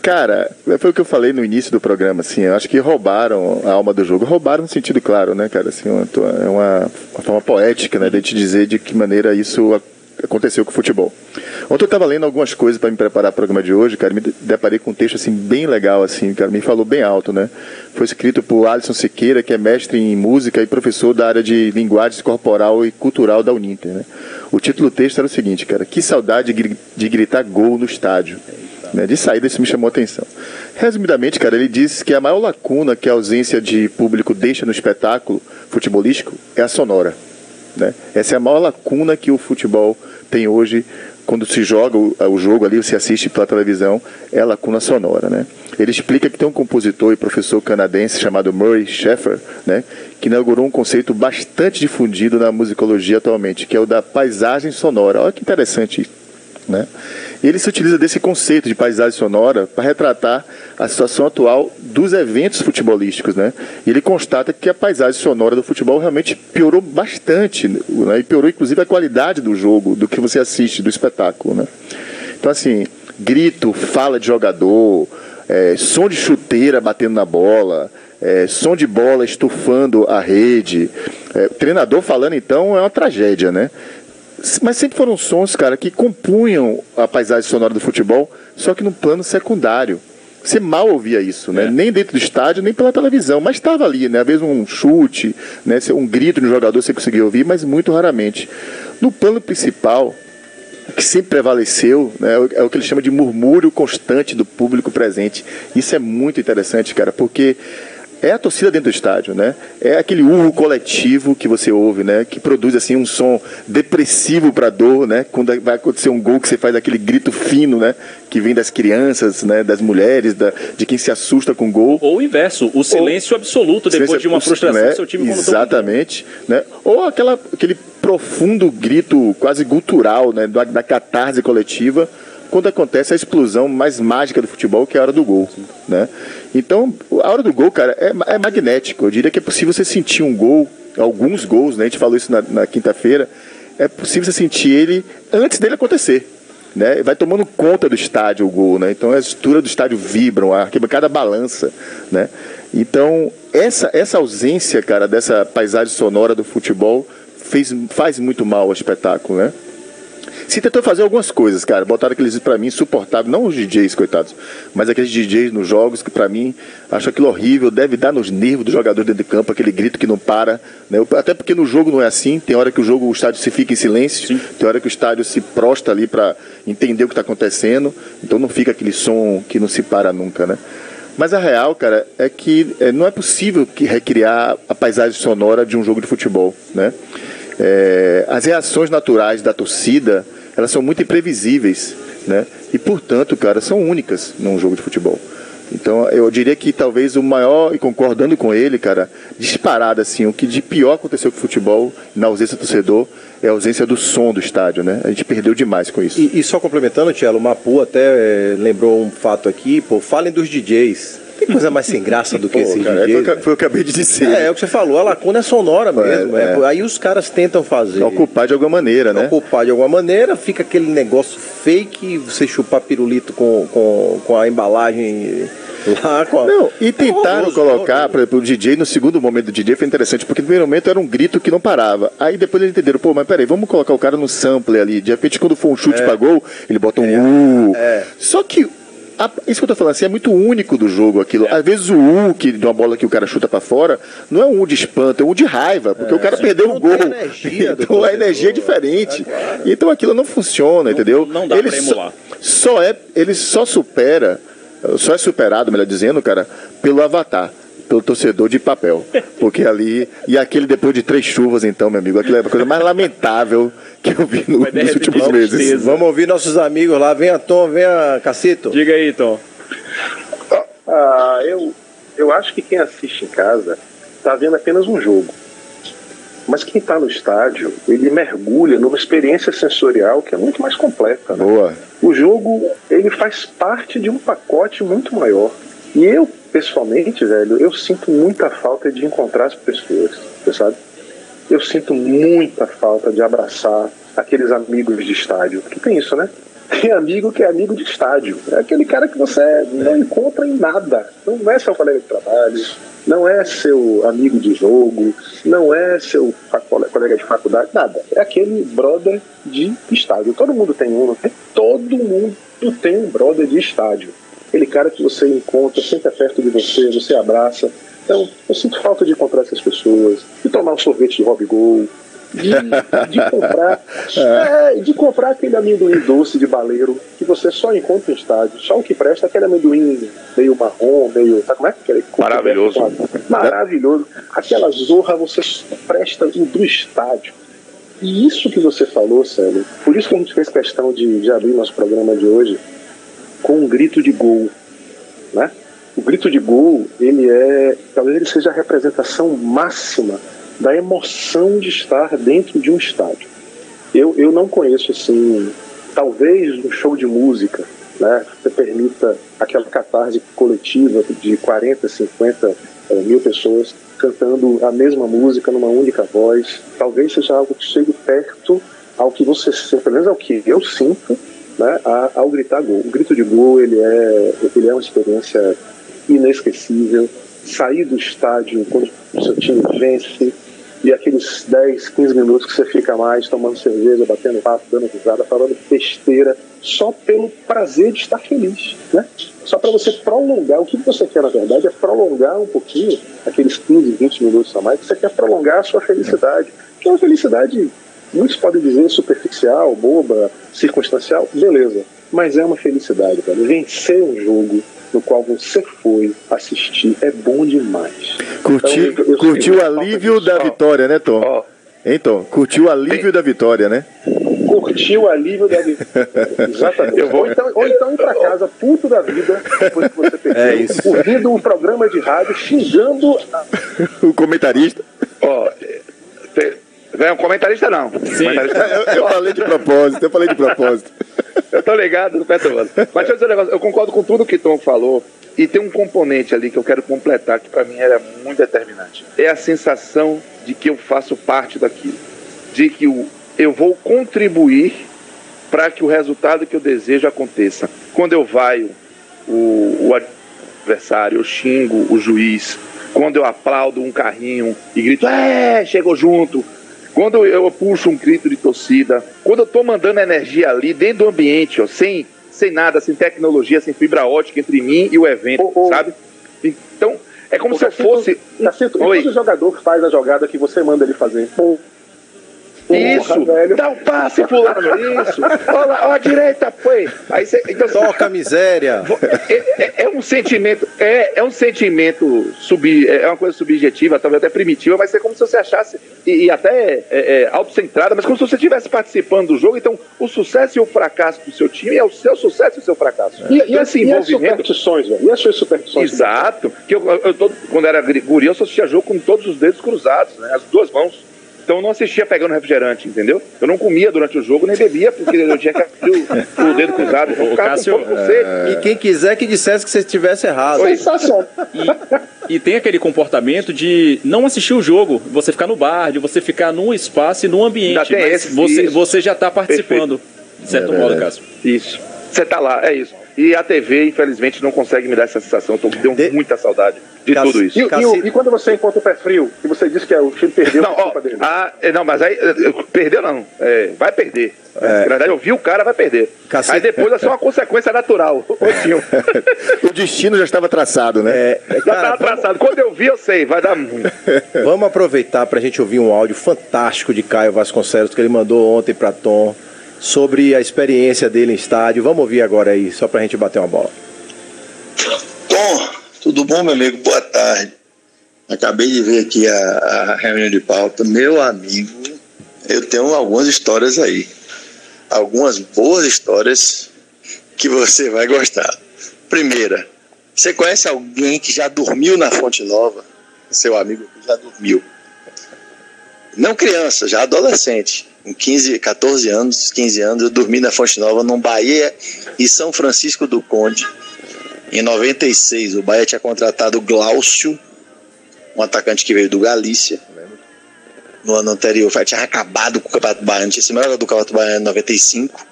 Cara, foi o que eu falei no início do programa, assim, eu acho que roubaram a alma do jogo. Roubaram no sentido claro, né, cara? Assim, é uma, uma forma poética, né, de te dizer de que maneira isso aconteceu com o futebol. Ontem eu estava lendo algumas coisas para me preparar para o programa de hoje, cara, me de- deparei com um texto, assim, bem legal, assim, cara, me falou bem alto, né? Foi escrito por Alisson Siqueira, que é mestre em música e professor da área de linguagem corporal e cultural da Uninter, né? O título do texto era o seguinte, cara, que saudade de gritar gol no estádio. Né, de saída isso me chamou a atenção. Resumidamente, cara, ele diz que a maior lacuna que a ausência de público deixa no espetáculo futebolístico é a sonora. Né? Essa é a maior lacuna que o futebol tem hoje quando se joga o, jogo ali, você assiste pela televisão, é a lacuna sonora. Né? Ele explica que tem um compositor e professor canadense chamado Murray Schaeffer, né, que inaugurou um conceito bastante difundido na musicologia atualmente, que é o da paisagem sonora. Olha que interessante. Né? Ele se utiliza desse conceito de paisagem sonora para retratar a situação atual dos eventos futebolísticos. Né? E ele constata que a paisagem sonora do futebol realmente piorou bastante, né? e piorou inclusive a qualidade do jogo, do que você assiste, do espetáculo. Né? Então, assim, grito, fala de jogador, é, som de chuteira batendo na bola, é, som de bola estufando a rede. É, treinador falando, então, é uma tragédia, né? Mas sempre foram sons, cara, que compunham a paisagem sonora do futebol, só que num plano secundário. Você mal ouvia isso, né? Nem dentro do estádio, nem pela televisão, mas estava ali, né? Às vezes um chute, né? um grito de um jogador você conseguia ouvir, mas muito raramente. No plano principal, que sempre prevaleceu né, é o que ele chama de murmúrio constante do público presente. Isso é muito interessante, cara, porque é a torcida dentro do estádio, né? É aquele urro coletivo que você ouve, né? Que produz assim um som depressivo para dor, né? Quando vai acontecer um gol que você faz aquele grito fino, né? Que vem das crianças, né? Das mulheres, da, de quem se assusta com o gol. Ou o inverso, o silêncio absoluto depois de uma frustração né? do seu time Exatamente, né? Ou aquela, aquele profundo grito quase gutural, né? Da, da catarse coletiva quando acontece a explosão mais mágica do futebol, que é a hora do gol, né? Então, a hora do gol, cara, é, é magnético. Eu diria que é possível você sentir um gol, alguns gols, né? A gente falou isso na, na quinta-feira. É possível você sentir ele antes dele acontecer. Né? Vai tomando conta do estádio o gol, né? Então a estrutura do estádio vibram, a arquibancada balança, né? Então essa, essa ausência, cara, dessa paisagem sonora do futebol fez, faz muito mal ao espetáculo, né? Se tentou fazer algumas coisas, cara. Botaram aqueles pra mim insuportáveis, não os DJs, coitados, mas aqueles DJs nos jogos que pra mim acho aquilo horrível, deve dar nos nervos do jogador dentro de campo, aquele grito que não para. Né? Até porque no jogo não é assim, tem hora que o jogo, o estádio se fica em silêncio, Sim. tem hora que o estádio se prosta ali pra entender o que está acontecendo, então não fica aquele som que não se para nunca, né? Mas a real, cara, é que é, não é possível que recriar a paisagem sonora de um jogo de futebol, né? É, as reações naturais da torcida, elas são muito imprevisíveis, né? E, portanto, cara, são únicas num jogo de futebol. Então, eu diria que talvez o maior, e concordando com ele, cara, disparado assim, o que de pior aconteceu com o futebol, na ausência do torcedor, é a ausência do som do estádio, né? A gente perdeu demais com isso. E, e só complementando, Tielo, o Mapu até eh, lembrou um fato aqui, pô, falem dos DJs. Tem coisa mais sem graça do que Pô, esses cara, foi, o DJs. que- né? foi o que eu acabei de dizer. É, é o que você falou, a lacuna é sonora mesmo. É, é. Aí os caras tentam fazer. Ocupar de alguma maneira, né? Ocupar de alguma maneira, fica aquele negócio fake, você chupar pirulito com, com, com a embalagem lá. Com a... Não, e tentaram Horroroso, colocar, por exemplo, o DJ, no segundo momento do DJ foi interessante, porque no primeiro momento era um grito que não parava. Aí depois eles entenderam, pô, mas peraí, vamos colocar o cara no sample ali. De repente, quando for um chute pra gol, ele bota um U. É. Só que. A- isso que eu tô falando assim, é muito único do jogo aquilo. Às vezes o U, que, de uma bola que o cara chuta pra fora, não é um U de espanto, é um U de raiva, porque o cara perdeu Não o gol. energia então a energia é diferente. Então aquilo não funciona, entendeu? não dá ele pra só- emular. só é, ele só supera, só é superado, melhor dizendo, cara, pelo avatar, pelo torcedor de papel. Porque ali, e aquele depois de três chuvas, então, meu amigo, aquilo é a coisa mais lamentável que eu vi no- nos últimos meses. tristeza. Vamos ouvir nossos amigos lá. Venha Tom, venha Cacito. Diga aí, Tom. Ah, eu, eu acho que quem assiste em casa está vendo apenas um jogo. Mas quem está no estádio, ele mergulha numa experiência sensorial que é muito mais completa. Né? Boa. O jogo, ele faz parte de um pacote muito maior. E eu, pessoalmente, velho, eu sinto muita falta de encontrar as pessoas, você sabe? Eu sinto muita falta de abraçar aqueles amigos de estádio. Que tem isso, né? Tem amigo que é amigo de estádio. É aquele cara que você não encontra em nada. Não é seu colega de trabalho, não é seu amigo de jogo, não é seu colega de faculdade, nada. É aquele brother de estádio. Todo mundo tem um, tem? Todo mundo tem um brother de estádio. Aquele cara que você encontra, sempre é perto de você, você abraça. Então, eu sinto falta de encontrar essas pessoas, de tomar um sorvete de Rob Gol, de, de, comprar é, de comprar aquele amendoim doce de baleiro que você só encontra em estádio. Só o que presta é aquele amendoim meio marrom, meio. Sabe como é? Aquele, Maravilhoso. Maravilhoso. Aquela zorra você presta do estádio. E isso que você falou, Célio, por isso que a gente fez questão de, de abrir nosso programa de hoje com um grito de gol. Né? O grito de gol, ele é. Talvez ele seja a representação máxima da emoção de estar dentro de um estádio. Eu, eu não conheço assim, talvez um show de música, né, que permita aquela catarse coletiva de 40, 50 é, mil pessoas cantando a mesma música numa única voz. Talvez seja algo que chegue perto ao que você, pelo menos ao que eu sinto, né, ao gritar gol. O grito de gol ele é, ele é uma experiência inesquecível. Sair do estádio quando o seu time vence, e aqueles 10, 15 minutos que você fica mais tomando cerveja, batendo papo, dando risada, falando besteira, só pelo prazer de estar feliz, né? Só para você prolongar. O que você quer, na verdade, é prolongar um pouquinho aqueles 15, 20 minutos a mais, que você quer prolongar a sua felicidade. Que é uma felicidade, muitos podem dizer, superficial, boba, circunstancial, beleza. Mas é uma felicidade, velho. Vencer um jogo, no qual você foi assistir é bom demais. Curtiu, então, eu, curtiu o alívio da vitória, né, Tom? Ó, hein, Tom? Curtiu o alívio da vitória, né? Curtiu o alívio da vitória. Exatamente. Eu vou... ou, então, ou então ir pra casa puto da vida, depois que você perdeu, é isso. ouvindo um programa de rádio, xingando a... o comentarista. Ó, Vem um comentarista não. Comentarista... eu, eu falei de propósito, eu falei de propósito. eu tô ligado Petroso. Mas deixa eu dizer um negócio, eu concordo com tudo que Tom falou. E tem um componente ali que eu quero completar, que para mim era muito determinante. É a sensação de que eu faço parte daquilo. De que eu vou contribuir para que o resultado que eu desejo aconteça. Quando eu vaio o, o adversário, eu xingo o juiz. Quando eu aplaudo um carrinho e grito, é, chegou junto quando eu puxo um grito de torcida, quando eu estou mandando energia ali dentro do ambiente, ó, sem, sem nada, sem tecnologia, sem fibra ótica entre mim e o evento, oh, oh. sabe? Então, é como se eu fosse. Cacito, Oi. quando o jogador faz a jogada que você manda ele fazer? Pô, isso, velho. dá um passe fulano, isso. Olha, olha a direita, foi. Aí cê, então, Toca miséria. É, é, é, um sentimento, é, é um sentimento sub, é uma coisa subjetiva, talvez até primitiva, mas é como se você achasse, e, e até é, é, autocentrada, mas como se você estivesse participando do jogo, então o sucesso e o fracasso do seu time é o seu sucesso e o seu fracasso. E, então, e, esse e as superstições, velho? E as suas superstições? Exato. Que eu, eu, eu, quando era guri, eu só assistia jogo com todos os dedos cruzados, né? As duas mãos. Então eu não assistia pegando refrigerante, entendeu? Eu não comia durante o jogo, nem bebia, porque eu tinha que abrir o, o dedo cruzado. Eu ficava Cássio, com é... E quem quiser que dissesse que você estivesse errado. Sensacional. E, e tem aquele comportamento de não assistir o jogo, você ficar no bar, de você ficar num espaço e num ambiente. Mas esse, você, você já está participando, Perfeito. de certo é modo, Cássio. Isso. Você está lá, é isso. E a TV, infelizmente, não consegue me dar essa sensação. Estou com de... muita saudade de Cass... tudo isso. E, e, e, quando você encontra o pé frio, que você diz que é, o time perdeu não, ó, ah, é, não, mas aí. Perdeu não. É, vai perder. É. Na verdade, eu vi o cara, vai perder. Cacete. Aí depois é só uma consequência natural. o destino já estava traçado, né? É, já estava traçado. Quando eu vi, eu sei, vai dar muito. Vamos aproveitar para a gente ouvir um áudio fantástico de Caio Vasconcelos que ele mandou ontem para Tom sobre a experiência dele em estádio. Vamos ouvir agora aí, só para a gente bater uma bola. Tom, tudo bom, meu amigo? Boa tarde. Acabei de ver aqui a, a reunião de pauta. Meu amigo, eu tenho algumas histórias aí. Algumas boas histórias que você vai gostar. Primeira, você conhece alguém que já dormiu na Fonte Nova? seu amigo já dormiu. Não criança, já adolescente. Com 15, 14 anos, 15 anos, eu dormi na Fonte Nova, num Bahia e São Francisco do Conde. Em 96, o Bahia tinha contratado Glaucio, um atacante que veio do Galícia. No ano anterior, tinha acabado com o Campeonato Baiano, tinha sido melhor do Campeonato Baiano em 95.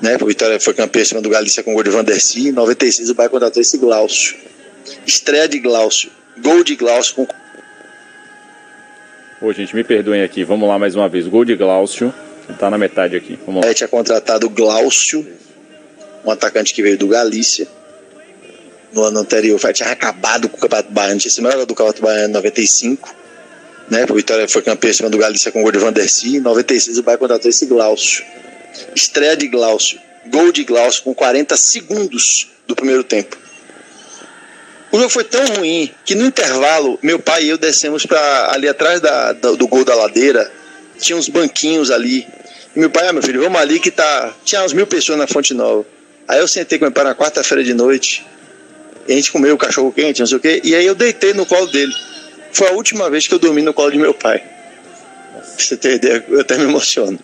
Né? O Vitória foi campeão em cima do Galícia com o gol de. Em 96, o Bahia contratou esse Glaucio. Estreia de Glaucio. Gol de Glaucio com Pô, gente, me perdoem aqui. Vamos lá mais uma vez. Gol de Glaucio. Tá na metade aqui. Vamos lá. Aí tinha contratado Glaucio, um atacante que veio do Galícia. No ano anterior, tinha acabado com o Campeonato Baiano, tinha sido melhor do Campeonato Baiano em 95. Né? O Vitória foi campeão em cima do Galícia com o gol de Vandercy. Em 96, o Bahia contratou esse Glaucio. Estreia de Glaucio. Gol de Glaucio com 40 segundos do primeiro tempo. O jogo foi tão ruim que no intervalo, meu pai e eu descemos para ali atrás da, do, do gol da ladeira. Tinha uns banquinhos ali. E meu pai, ah, meu filho, vamos ali que tá. Tinha umas mil pessoas na Fonte Nova. Aí eu sentei com meu pai na quarta-feira de noite. E a gente comeu o cachorro quente, não sei o quê. E aí eu deitei no colo dele. Foi a última vez que eu dormi no colo de meu pai. Pra você ter ideia, eu até me emociono.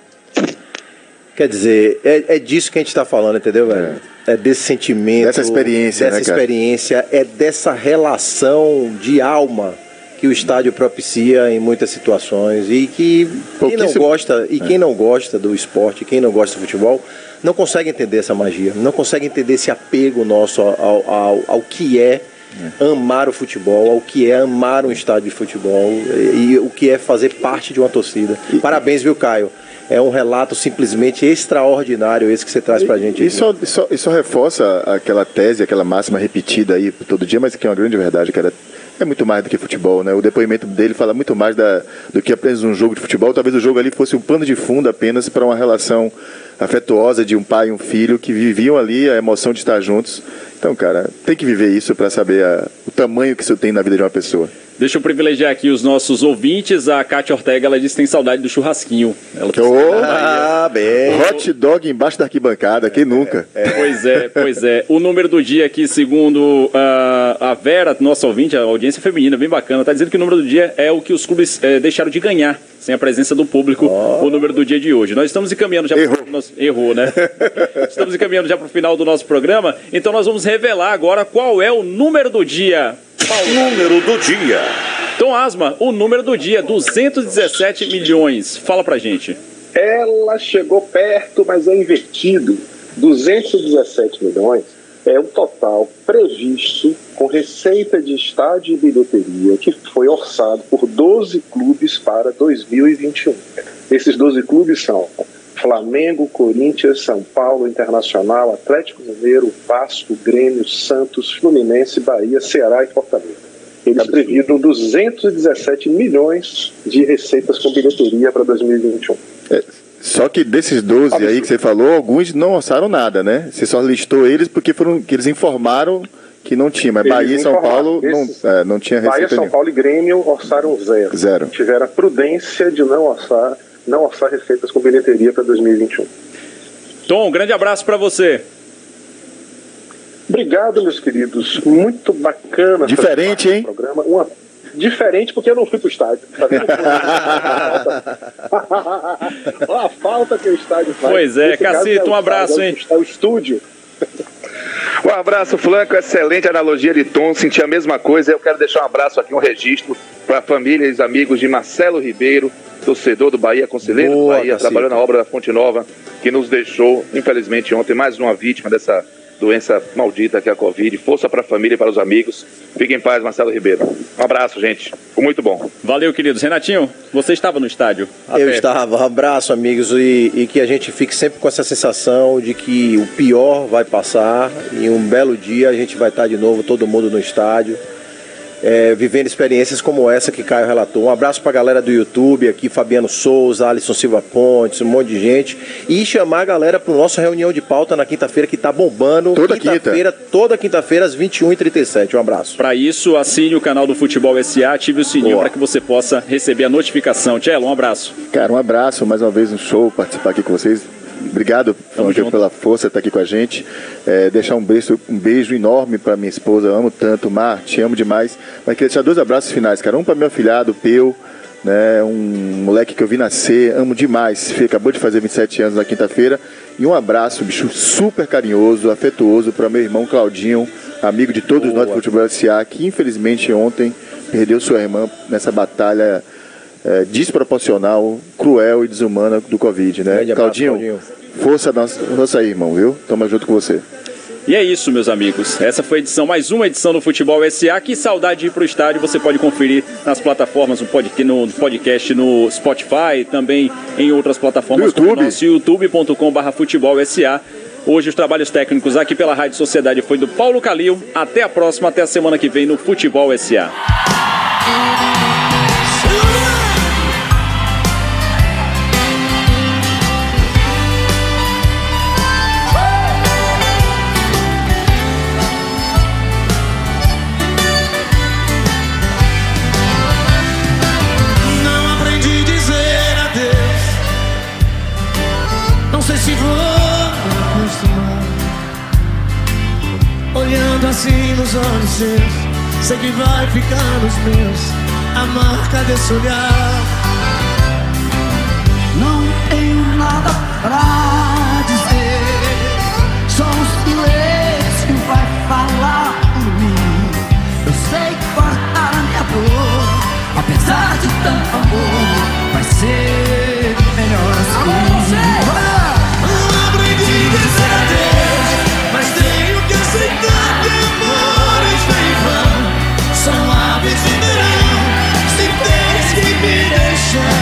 Quer dizer, é, é disso que a gente está falando, entendeu, velho? É. é desse sentimento. Dessa experiência, Dessa né, experiência, é dessa relação de alma que o estádio propicia em muitas situações e que quem não gosta e quem não gosta do esporte, quem não gosta do futebol, não consegue entender essa magia, não consegue entender esse apego nosso ao, ao, ao que é amar o futebol, ao que é amar um estádio de futebol e, e o que é fazer parte de uma torcida. Parabéns, viu, Caio? É um relato simplesmente extraordinário esse que você traz pra gente. aqui. Isso, isso, isso reforça aquela tese, aquela máxima repetida aí todo dia, mas que é uma grande verdade, cara. É muito mais do que futebol, né? O depoimento dele fala muito mais da, do que apenas um jogo de futebol. Talvez o jogo ali fosse um pano de fundo apenas para uma relação afetuosa de um pai e um filho que viviam ali a emoção de estar juntos. Então, cara, tem que viver isso para saber a- o tamanho que isso tem na vida de uma pessoa. Deixa eu privilegiar aqui os nossos ouvintes. A Kátia Ortega, ela disse que tem saudade do churrasquinho. Ela tá Ah, bem. Hot dog embaixo da arquibancada, quem nunca? Pois é, pois é. O número do dia aqui, segundo ah, a Vera, nossa ouvinte, a audiência feminina, bem bacana, tá dizendo que o número do dia é o que os clubes eh, deixaram de ganhar, sem a presença do público, o número do dia de hoje. Nós estamos encaminhando já Errou. Pro, nós- errou, né? estamos encaminhando já para o final do nosso programa, então nós vamos revelar agora qual é o número do dia. Número do dia. Tom Asma, o número do dia, 217 milhões. Fala pra gente. Ela chegou perto, mas é invertido. 217 milhões é o total previsto com receita de estádio e bilheteria que foi orçado por 12 clubes para 2021. Esses 12 clubes são Flamengo, Corinthians, São Paulo, Internacional, Atlético Mineiro, Vasco, Grêmio, Santos, Fluminense, Bahia, Ceará e Fortaleza. Eles previram 217 milhões de receitas com bilheteria para 2021. Só que desses 12 aí que você falou, alguns não orçaram nada, né? Você só listou eles porque foram que eles informaram que não tinha, mas Eles Bahia e São. Paulo não, é, não tinha Bahia, receita São nenhuma. Paulo e Grêmio orçaram zero. Zero. Tiveram a prudência de não orçar, não orçar receitas com bilheteria para 2021. Tom, um grande abraço pra você. Obrigado, meus queridos. Muito bacana. Diferente, hein? Programa. Uma... Diferente porque eu não fui pro estádio. Tá vendo? Olha a falta que o estádio faz. Pois é, Cacito, o um abraço, estádio, hein? É o estúdio. Um abraço, Flanco. Excelente analogia de tom. Senti a mesma coisa. Eu quero deixar um abraço aqui, um registro para a família e os amigos de Marcelo Ribeiro, torcedor do Bahia, conselheiro Boa, do Bahia, trabalhando na obra da Fonte Nova, que nos deixou, infelizmente, ontem, mais uma vítima dessa doença maldita que é a Covid. Força para a família e para os amigos. Fique em paz, Marcelo Ribeiro. Um abraço, gente. Foi muito bom. Valeu, queridos. Renatinho, você estava no estádio? Eu estava. Um abraço, amigos, e, e que a gente fique sempre com essa sensação de que o pior vai passar e um belo dia a gente vai estar de novo, todo mundo no estádio, é, vivendo experiências como essa que Caio relatou. Um abraço para a galera do YouTube aqui, Fabiano Souza, Alisson Silva Pontes, um monte de gente. E chamar a galera para nossa reunião de pauta na quinta-feira que tá bombando. Toda quinta-feira, toda quinta-feira às 21h37. Um abraço. Para isso, assine o canal do Futebol SA, ative o sininho para que você possa receber a notificação. Tchelo, um abraço. Cara, um abraço, mais uma vez um show participar aqui com vocês. Obrigado, Franca, pela força de estar aqui com a gente. É, deixar um beijo, um beijo enorme para minha esposa. Eu amo tanto, Mar, te amo demais. Mas queria deixar dois abraços finais, cara. Um para meu afilhado, Peu, né? Um moleque que eu vi nascer, amo demais. Acabou de fazer 27 anos na quinta-feira. E um abraço, bicho, super carinhoso, afetuoso para meu irmão Claudinho, amigo de todos Boa. nós do Futebol SA, que infelizmente ontem perdeu sua irmã nessa batalha é, desproporcional, cruel e desumana do Covid, né? Abraço, Claudinho, Claudinho, força, força aí, irmão, viu? Tamo junto com você. E é isso, meus amigos. Essa foi a edição, mais uma edição do Futebol SA. Que saudade de ir pro estádio. Você pode conferir nas plataformas, no podcast, no Spotify, também em outras plataformas, YouTube. como nosso youtube.com.br futebol SA. Hoje os trabalhos técnicos aqui pela Rádio Sociedade foi do Paulo Calil. Até a próxima, até a semana que vem no Futebol SA. Sei que vai ficar nos meus A marca desse olhar. Não tenho nada pra dizer Só um silêncio vai falar por mim. Eu sei cortar a minha dor Apesar de tanto amor Vai ser negócio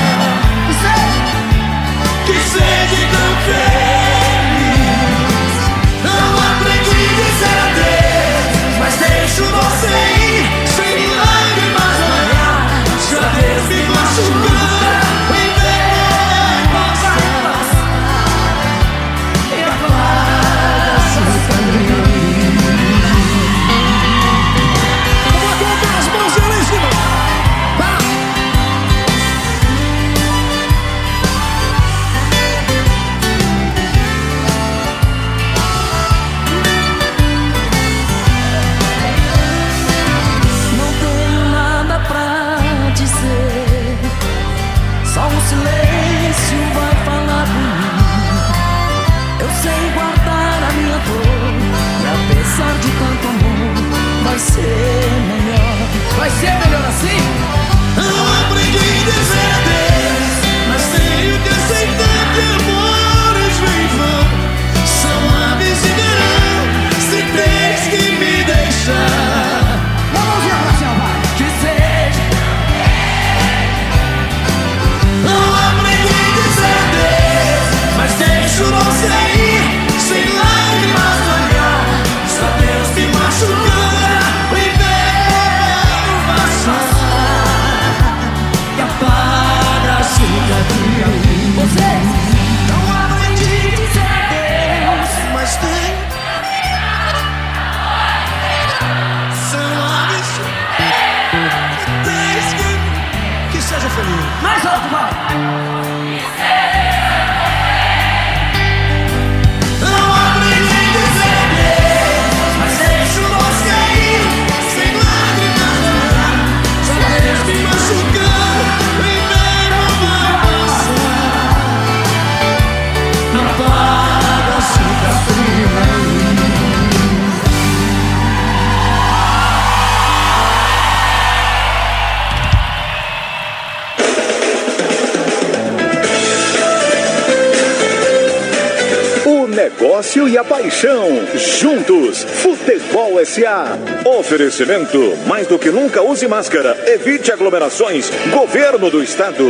paixão. Juntos, Futebol SA. Oferecimento: mais do que nunca use máscara. Evite aglomerações. Governo do Estado.